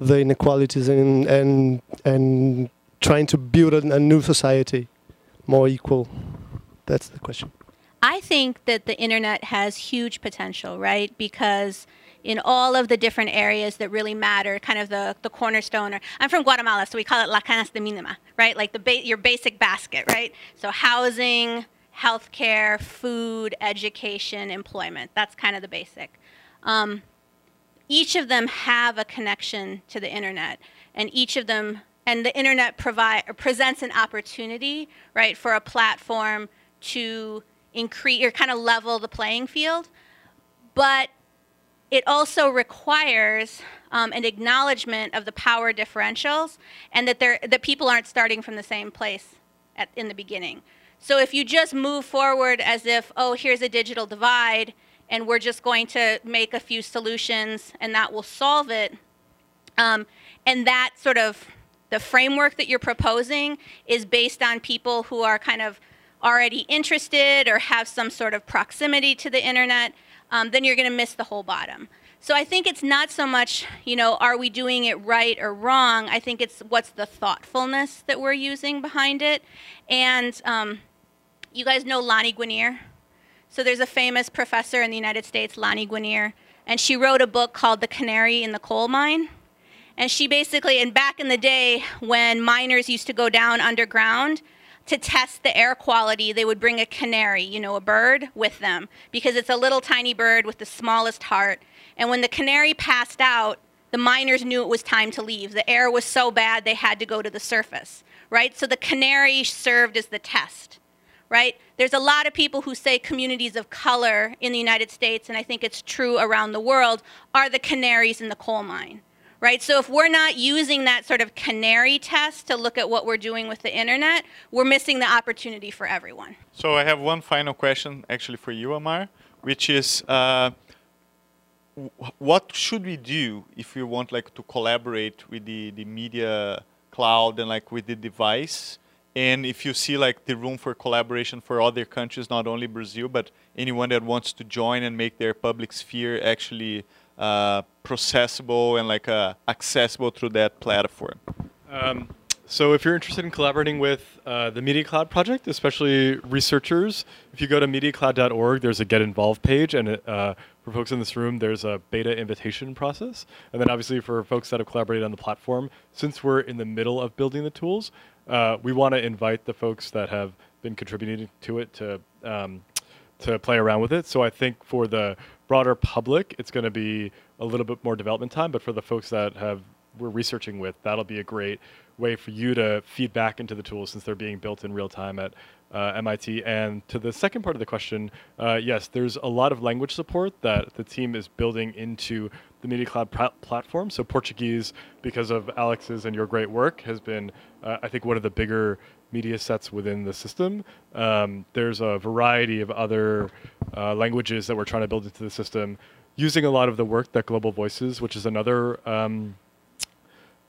[SPEAKER 7] the inequalities and and and trying to build a, new society more equal. That's the question.
[SPEAKER 2] I think that the internet has huge potential, right? Because in all of the different areas that really matter, kind of the, the cornerstone. Or, I'm from Guatemala, so we call it la canasta mínima, right? Like the ba- your basic basket, right? So housing, healthcare, food, education, employment. That's kind of the basic. Um, each of them have a connection to the internet. and each of them and the internet provide presents an opportunity, right, for a platform to increase or kind of level the playing field. But it also requires um, an acknowledgement of the power differentials and that, there that people aren't starting from the same place at, in the beginning. So if you just move forward as if, oh, here's a digital divide, and we're just going to make a few solutions and that will solve it, um, and that sort of the framework that you're proposing is based on people who are kind of already interested or have some sort of proximity to the internet, um, then you're going to miss the whole bottom. So I think it's not so much, you know, are we doing it right or wrong? I think it's what's the thoughtfulness that we're using behind it. And um, you guys know Lani Guinier? So there's a famous professor in the United States, Lani Guinier, and she wrote a book called The Canary in the Coal Mine. And she basically, and back in the day when miners used to go down underground to test the air quality, they would bring a canary, you know, a bird, with them because it's a little tiny bird with the smallest heart. And when the canary passed out, the miners knew it was time to leave. The air was so bad they had to go to the surface, right? So the canary served as the test, right? There's a lot of people who say communities of color in the United States, and I think it's true around the world, are the canaries in the coal mine right? So if we're not using that sort of canary test to look at what we're doing with the internet, we're missing the opportunity for everyone.
[SPEAKER 1] So I have one final question actually for you, Amar, which is uh, what should we do if we want like to collaborate with the, the media cloud and like with the device? And if you see like the room for collaboration for other countries, not only Brazil, but anyone that wants to join and make their public sphere actually uh, processable and like uh, accessible through that platform.
[SPEAKER 3] Um, so if you're interested in collaborating with uh, the Media Cloud project, especially researchers, if you go to mediacloud.org, there's a Get Involved page, and uh, for folks in this room, there's a beta invitation process. And then obviously for folks that have collaborated on the platform, since we're in the middle of building the tools, uh, we want to invite the folks that have been contributing to it to um, to play around with it. So I think for the broader public, it's going to be a little bit more development time. But for the folks that have we're researching with, that'll be a great way for you to feed back into the tools since they're being built in real time at uh, MIT. And to the second part of the question, uh, yes, there's a lot of language support that the team is building into the Media Cloud platform. So Portuguese, because of Alex's and your great work, has been, uh, I think, one of the bigger media sets within the system. Um, there's a variety of other uh, languages that we're trying to build into the system using a lot of the work that Global Voices, which is another um,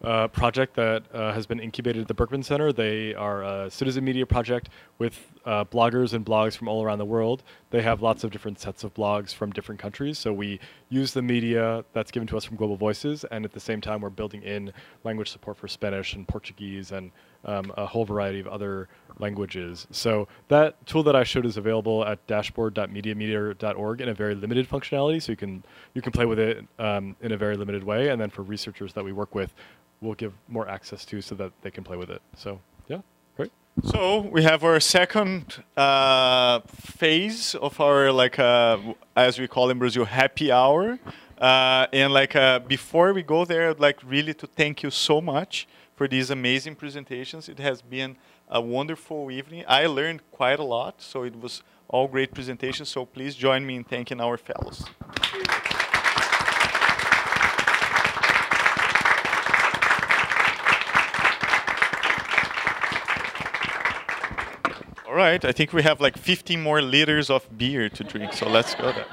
[SPEAKER 3] uh, project that uh, has been incubated at the Berkman Center. They are a citizen media project with uh, bloggers and blogs from all around the world. They have lots of different sets of blogs from different countries. So we use the media that's given to us from Global Voices, and at the same time, we're building in language support for Spanish and Portuguese and um, a whole variety of other languages. So that tool that I showed is available at dashboard.mediameter.org in a very limited functionality. So you can you can play with it um, in a very limited way. And then for researchers that we work with, we'll give more access to so that they can play with it. So.
[SPEAKER 1] So we have our second uh, phase of our like uh, as we call in Brazil happy hour. Uh, and like uh, before we go there, I'd like really to thank you so much for these amazing presentations. It has been a wonderful evening. I learned quite a lot, so it was all great presentations. So please join me in thanking our fellows. All right, I think we have like 50 more liters of beer to drink, so let's go there.